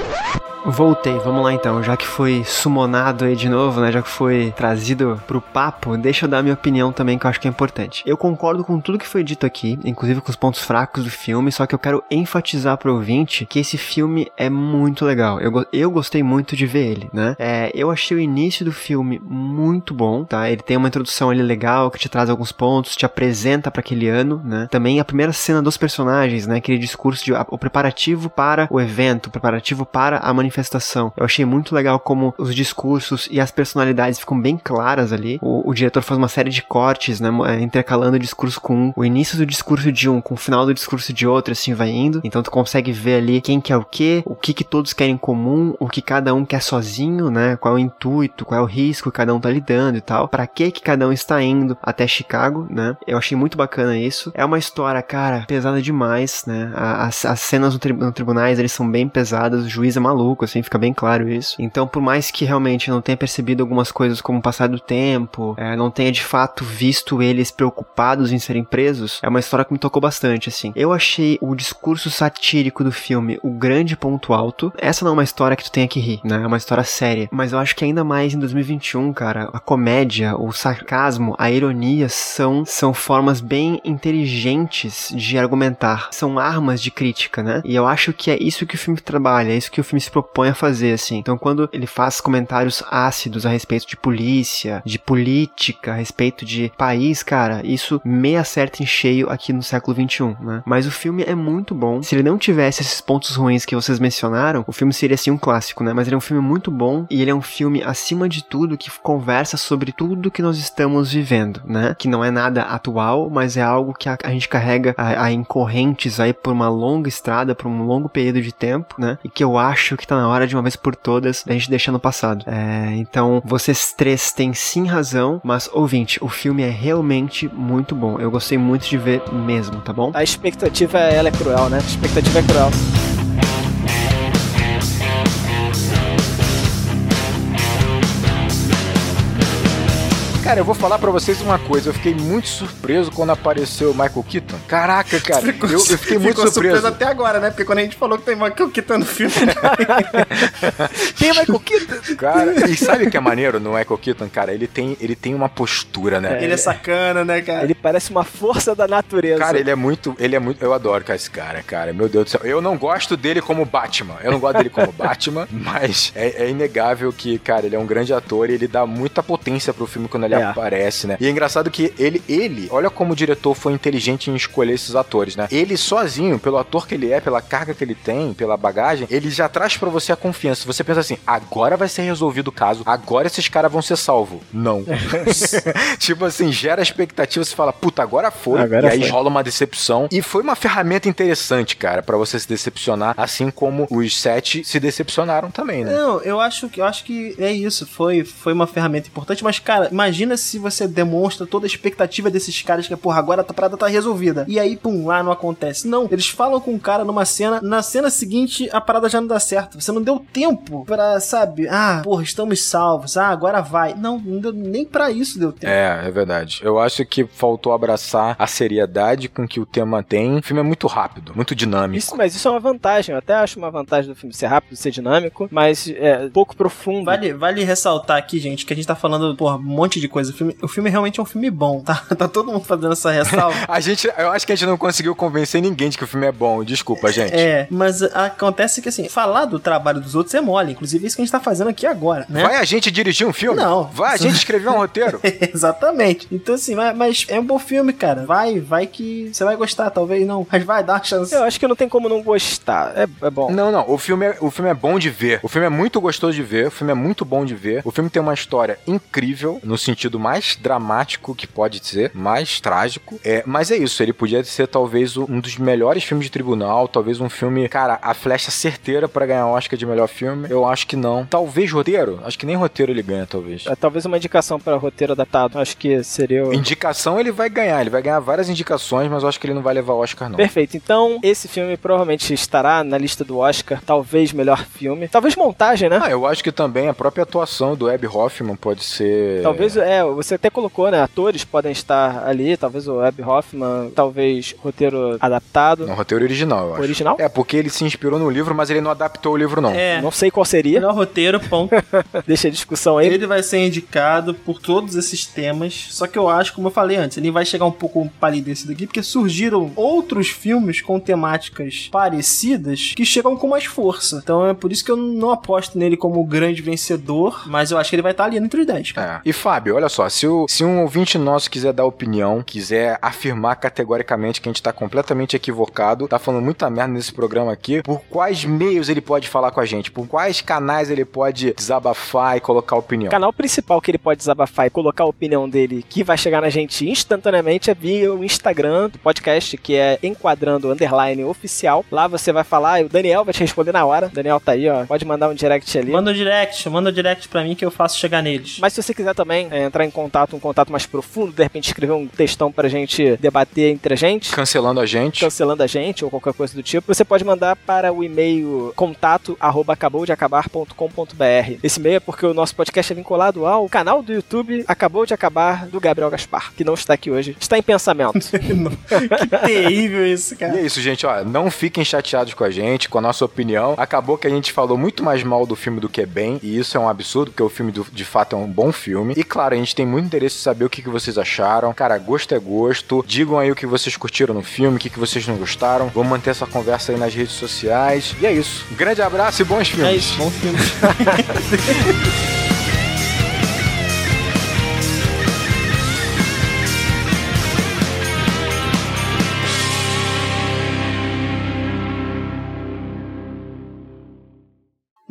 [SPEAKER 4] Voltei, vamos lá então. Já que foi sumonado aí de novo, né? Já que foi trazido pro papo, deixa eu dar minha opinião também, que eu acho que é importante. Eu concordo com tudo que foi dito aqui, inclusive com os pontos fracos do filme, só que eu quero enfatizar pro ouvinte que esse filme é muito legal. Eu, eu gostei muito de ver ele, né? É, eu achei o início do filme muito bom, tá? Ele tem uma introdução ali legal que te traz alguns pontos, te apresenta pra aquele ano, né? Também a primeira cena dos personagens, né? Aquele discurso de o preparativo para o evento, o preparativo para a manifestação. Eu achei muito legal como os discursos e as personalidades ficam bem claras ali. O, o diretor faz uma série de cortes, né? é, Intercalando o discurso com um, o início do discurso de um com o final do discurso de outro, assim vai indo. Então tu consegue ver ali quem quer o quê, o que que todos querem em comum, o que cada um quer sozinho, né? Qual é o intuito, qual é o risco que cada um tá lidando e tal. Pra que que cada um está indo até Chicago, né? Eu achei muito bacana isso. É uma história, cara, pesada demais, né? As, as cenas no, tri no tribunais, eles são bem pesadas, o juiz é maluco, assim, fica bem claro isso. Então, por mais que realmente não tenha percebido algumas coisas como o passar do tempo, é, não tenha de fato visto eles preocupados em serem presos, é uma história que me tocou bastante, assim. Eu achei o discurso satírico do filme o grande ponto alto. Essa não é uma história que tu tenha que rir, né? É uma história séria. Mas eu acho que ainda mais em 2021, cara, a comédia, o sarcasmo, a ironia são, são formas bem inteligentes de argumentar. São armas de crítica, né? E eu acho que é isso que o filme trabalha, é isso que o filme se propõe a fazer, assim. Então, quando ele faz comentários ácidos a respeito de polícia, de política, a respeito de país, cara, isso me acerta em cheio aqui no século XXI, né? Mas o filme é muito bom. Se ele não tivesse esses pontos ruins que vocês mencionaram, o filme seria assim um clássico, né? Mas ele é um filme muito bom e ele é um filme, acima de tudo, que conversa sobre tudo que nós estamos vivendo, né? Que não é nada atual, mas é algo que a, a gente carrega a, a em correntes aí por uma longa estrada, por um longo período de tempo, né? E que eu acho que tá na hora de uma vez por todas da gente deixar no passado. É, então, vocês três têm sim razão, mas ouvinte, o filme é realmente muito bom. Eu gostei muito de ver mesmo, tá bom?
[SPEAKER 1] A expectativa, ela é cruel, né? A expectativa é cruel.
[SPEAKER 2] Cara, eu vou falar pra vocês uma coisa. Eu fiquei muito surpreso quando apareceu o Michael Keaton. Caraca, cara.
[SPEAKER 3] Ficou-
[SPEAKER 2] eu, eu fiquei muito
[SPEAKER 3] ficou
[SPEAKER 2] surpreso.
[SPEAKER 3] até agora, né? Porque quando a gente falou que tem Michael Keaton no filme,
[SPEAKER 1] Tem Michael Keaton?
[SPEAKER 2] Cara, e sabe o que é maneiro no Michael Keaton, cara? Ele tem, ele tem uma postura, né?
[SPEAKER 3] ele é sacana, né, cara?
[SPEAKER 1] Ele parece uma força da natureza.
[SPEAKER 2] Cara, ele é muito. Ele é muito. Eu adoro esse cara, cara. Meu Deus do céu. Eu não gosto dele como Batman. Eu não gosto dele como Batman, mas é, é inegável que, cara, ele é um grande ator e ele dá muita potência pro filme quando ele
[SPEAKER 1] É.
[SPEAKER 2] aparece, né? E é engraçado que ele, ele, olha como o diretor foi inteligente em escolher esses atores, né? Ele sozinho, pelo ator que ele é, pela carga que ele tem, pela bagagem, ele já traz pra você a confiança. Você pensa assim, agora vai ser resolvido o caso, agora esses caras vão ser salvos. Não. tipo assim, gera expectativa, você fala, puta, agora foi.
[SPEAKER 1] Agora
[SPEAKER 2] e aí
[SPEAKER 1] foi.
[SPEAKER 2] rola uma decepção. E foi uma ferramenta interessante, cara, pra você se decepcionar, assim como os sete se decepcionaram também, né?
[SPEAKER 3] Não, eu acho que eu acho que é isso. Foi, foi uma ferramenta importante, mas, cara, imagina se você demonstra toda a expectativa desses caras que, porra, agora a parada tá resolvida. E aí, pum, lá não acontece. Não, eles falam com o cara numa cena, na cena seguinte a parada já não dá certo. Você não deu tempo pra, sabe, ah, porra, estamos salvos, ah, agora vai. Não, não deu, nem pra isso deu tempo.
[SPEAKER 2] É, é verdade. Eu acho que faltou abraçar a seriedade com que o tema tem. O filme é muito rápido, muito dinâmico.
[SPEAKER 1] Isso, mas isso é uma vantagem. Eu até acho uma vantagem do filme ser rápido, ser dinâmico, mas é pouco profundo.
[SPEAKER 3] Vale, vale ressaltar aqui, gente, que a gente tá falando, porra, um monte de coisa. O filme, o filme realmente é um filme bom, tá? Tá todo mundo fazendo essa ressalva.
[SPEAKER 2] A gente, eu acho que a gente não conseguiu convencer ninguém de que o filme é bom. Desculpa, gente.
[SPEAKER 3] É, mas acontece que assim, falar do trabalho dos outros é mole. Inclusive, é isso que a gente tá fazendo aqui agora, né?
[SPEAKER 2] Vai a gente dirigir um filme?
[SPEAKER 3] Não.
[SPEAKER 2] Vai a gente escrever um roteiro?
[SPEAKER 3] Exatamente. Então, assim, mas, mas é um bom filme, cara. Vai, vai que você vai gostar, talvez não. Mas vai, dá uma chance.
[SPEAKER 1] Eu acho que não tem como não gostar. É, é bom.
[SPEAKER 2] Não, não. O filme, é, o filme é bom de ver. O filme é muito gostoso de ver. O filme é muito bom de ver. O filme tem uma história incrível, no sentido mais dramático que pode ser, mais trágico. É, mas é isso. Ele podia ser talvez um dos melhores filmes de tribunal. Talvez um filme, cara, a flecha certeira pra ganhar o Oscar de melhor filme. Eu acho que não. Talvez roteiro. Acho que nem roteiro ele ganha, talvez.
[SPEAKER 1] É, Talvez uma indicação para roteiro adaptado. Acho que seria o...
[SPEAKER 2] Indicação ele vai ganhar. Ele vai ganhar várias indicações, mas eu acho que ele não vai levar o Oscar, não.
[SPEAKER 1] Perfeito. Então, esse filme provavelmente estará na lista do Oscar. Talvez melhor filme. Talvez montagem, né?
[SPEAKER 2] Ah, eu acho que também a própria atuação do Abby Hoffman pode ser.
[SPEAKER 1] Talvez, é, você até colocou, né? Atores podem estar ali, talvez o Web Hoffman, talvez roteiro adaptado.
[SPEAKER 2] No roteiro original, eu acho.
[SPEAKER 1] Original?
[SPEAKER 2] É, porque ele se inspirou no livro, mas ele não adaptou o livro, não.
[SPEAKER 3] É.
[SPEAKER 1] Não sei qual seria,
[SPEAKER 3] Melhor roteiro, ponto.
[SPEAKER 1] deixa a discussão aí.
[SPEAKER 3] Ele vai ser indicado por todos esses temas. Só que eu acho, como eu falei antes, ele vai chegar um pouco palidecido aqui, porque surgiram outros filmes com temáticas parecidas que chegam com mais força. Então é por isso que eu não aposto nele como o grande vencedor, mas eu acho que ele vai estar ali entre os 10, cara.
[SPEAKER 2] É. E Fábio, olha só, se, o- se um ouvinte nosso quiser dar opinião, quiser afirmar categoricamente que a gente tá completamente equivocado, tá falando muita merda nesse programa aqui, por quais meios ele pode falar com a gente? Por quais canais ele pode desabafar e colocar opinião?
[SPEAKER 1] O canal principal que ele pode desabafar e colocar a opinião dele, que vai chegar na gente instantaneamente, é via o Instagram do podcast, que é Enquadrando Underline Oficial. Lá você vai falar e o Daniel vai te responder na hora. O Daniel tá aí, ó. Pode mandar um direct ali.
[SPEAKER 3] Manda um direct, manda um direct pra mim que eu faço chegar neles.
[SPEAKER 1] Mas se você quiser também é, entrar em contato, um contato mais profundo, de repente escrever um textão pra gente debater entre a gente,
[SPEAKER 2] Cancelando a gente.
[SPEAKER 1] cancelando a gente ou qualquer coisa do tipo, você pode mandar para o e-mail contato arroba acaboudeacabar.com.br. Esse e-mail é porque o nosso podcast é vinculado ao canal do YouTube Acabou de Acabar do Gabriel Gaspar, que não está aqui hoje, está em pensamento.
[SPEAKER 3] que terrível isso,
[SPEAKER 2] E
[SPEAKER 3] cara.
[SPEAKER 2] é isso, gente, ó, não fiquem chateados com a gente, com a nossa opinião. Acabou que a gente falou muito mais mal do filme do que bem, e isso é um absurdo, porque o filme do- de fato é um bom filme. E claro, a gente tem muito interesse em saber o que, que vocês acharam. Cara, gosto é gosto. Digam aí o que vocês curtiram no filme, o que, que vocês não gostaram. Vamos manter essa conversa aí nas redes sociais. E é isso. Um grande abraço e bons filmes.
[SPEAKER 3] É isso, bom filme.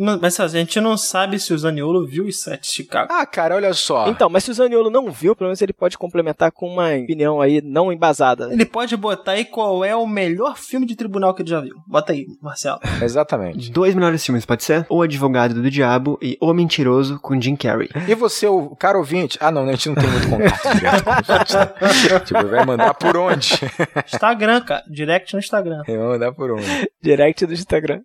[SPEAKER 3] Não, Mas a gente não sabe se o Zaniolo viu os sete de Chicago.
[SPEAKER 2] Ah, cara, olha só.
[SPEAKER 1] Então, mas se o Zaniolo não viu, pelo menos ele pode complementar com uma opinião aí não embasada.
[SPEAKER 3] Ele pode botar aí qual é o melhor filme de tribunal que ele já viu. Bota aí, Marcelo.
[SPEAKER 2] Exatamente.
[SPEAKER 4] Dois melhores filmes, pode ser? O Advogado do Diabo e O Mentiroso com Jim Carrey.
[SPEAKER 2] E você, o cara ouvinte? Ah, não, a gente não tem muito contato direto com né? Tipo, vai mandar por onde?
[SPEAKER 3] Instagram, cara. Direct no Instagram.
[SPEAKER 2] Vai mandar por onde?
[SPEAKER 1] Direct do Instagram.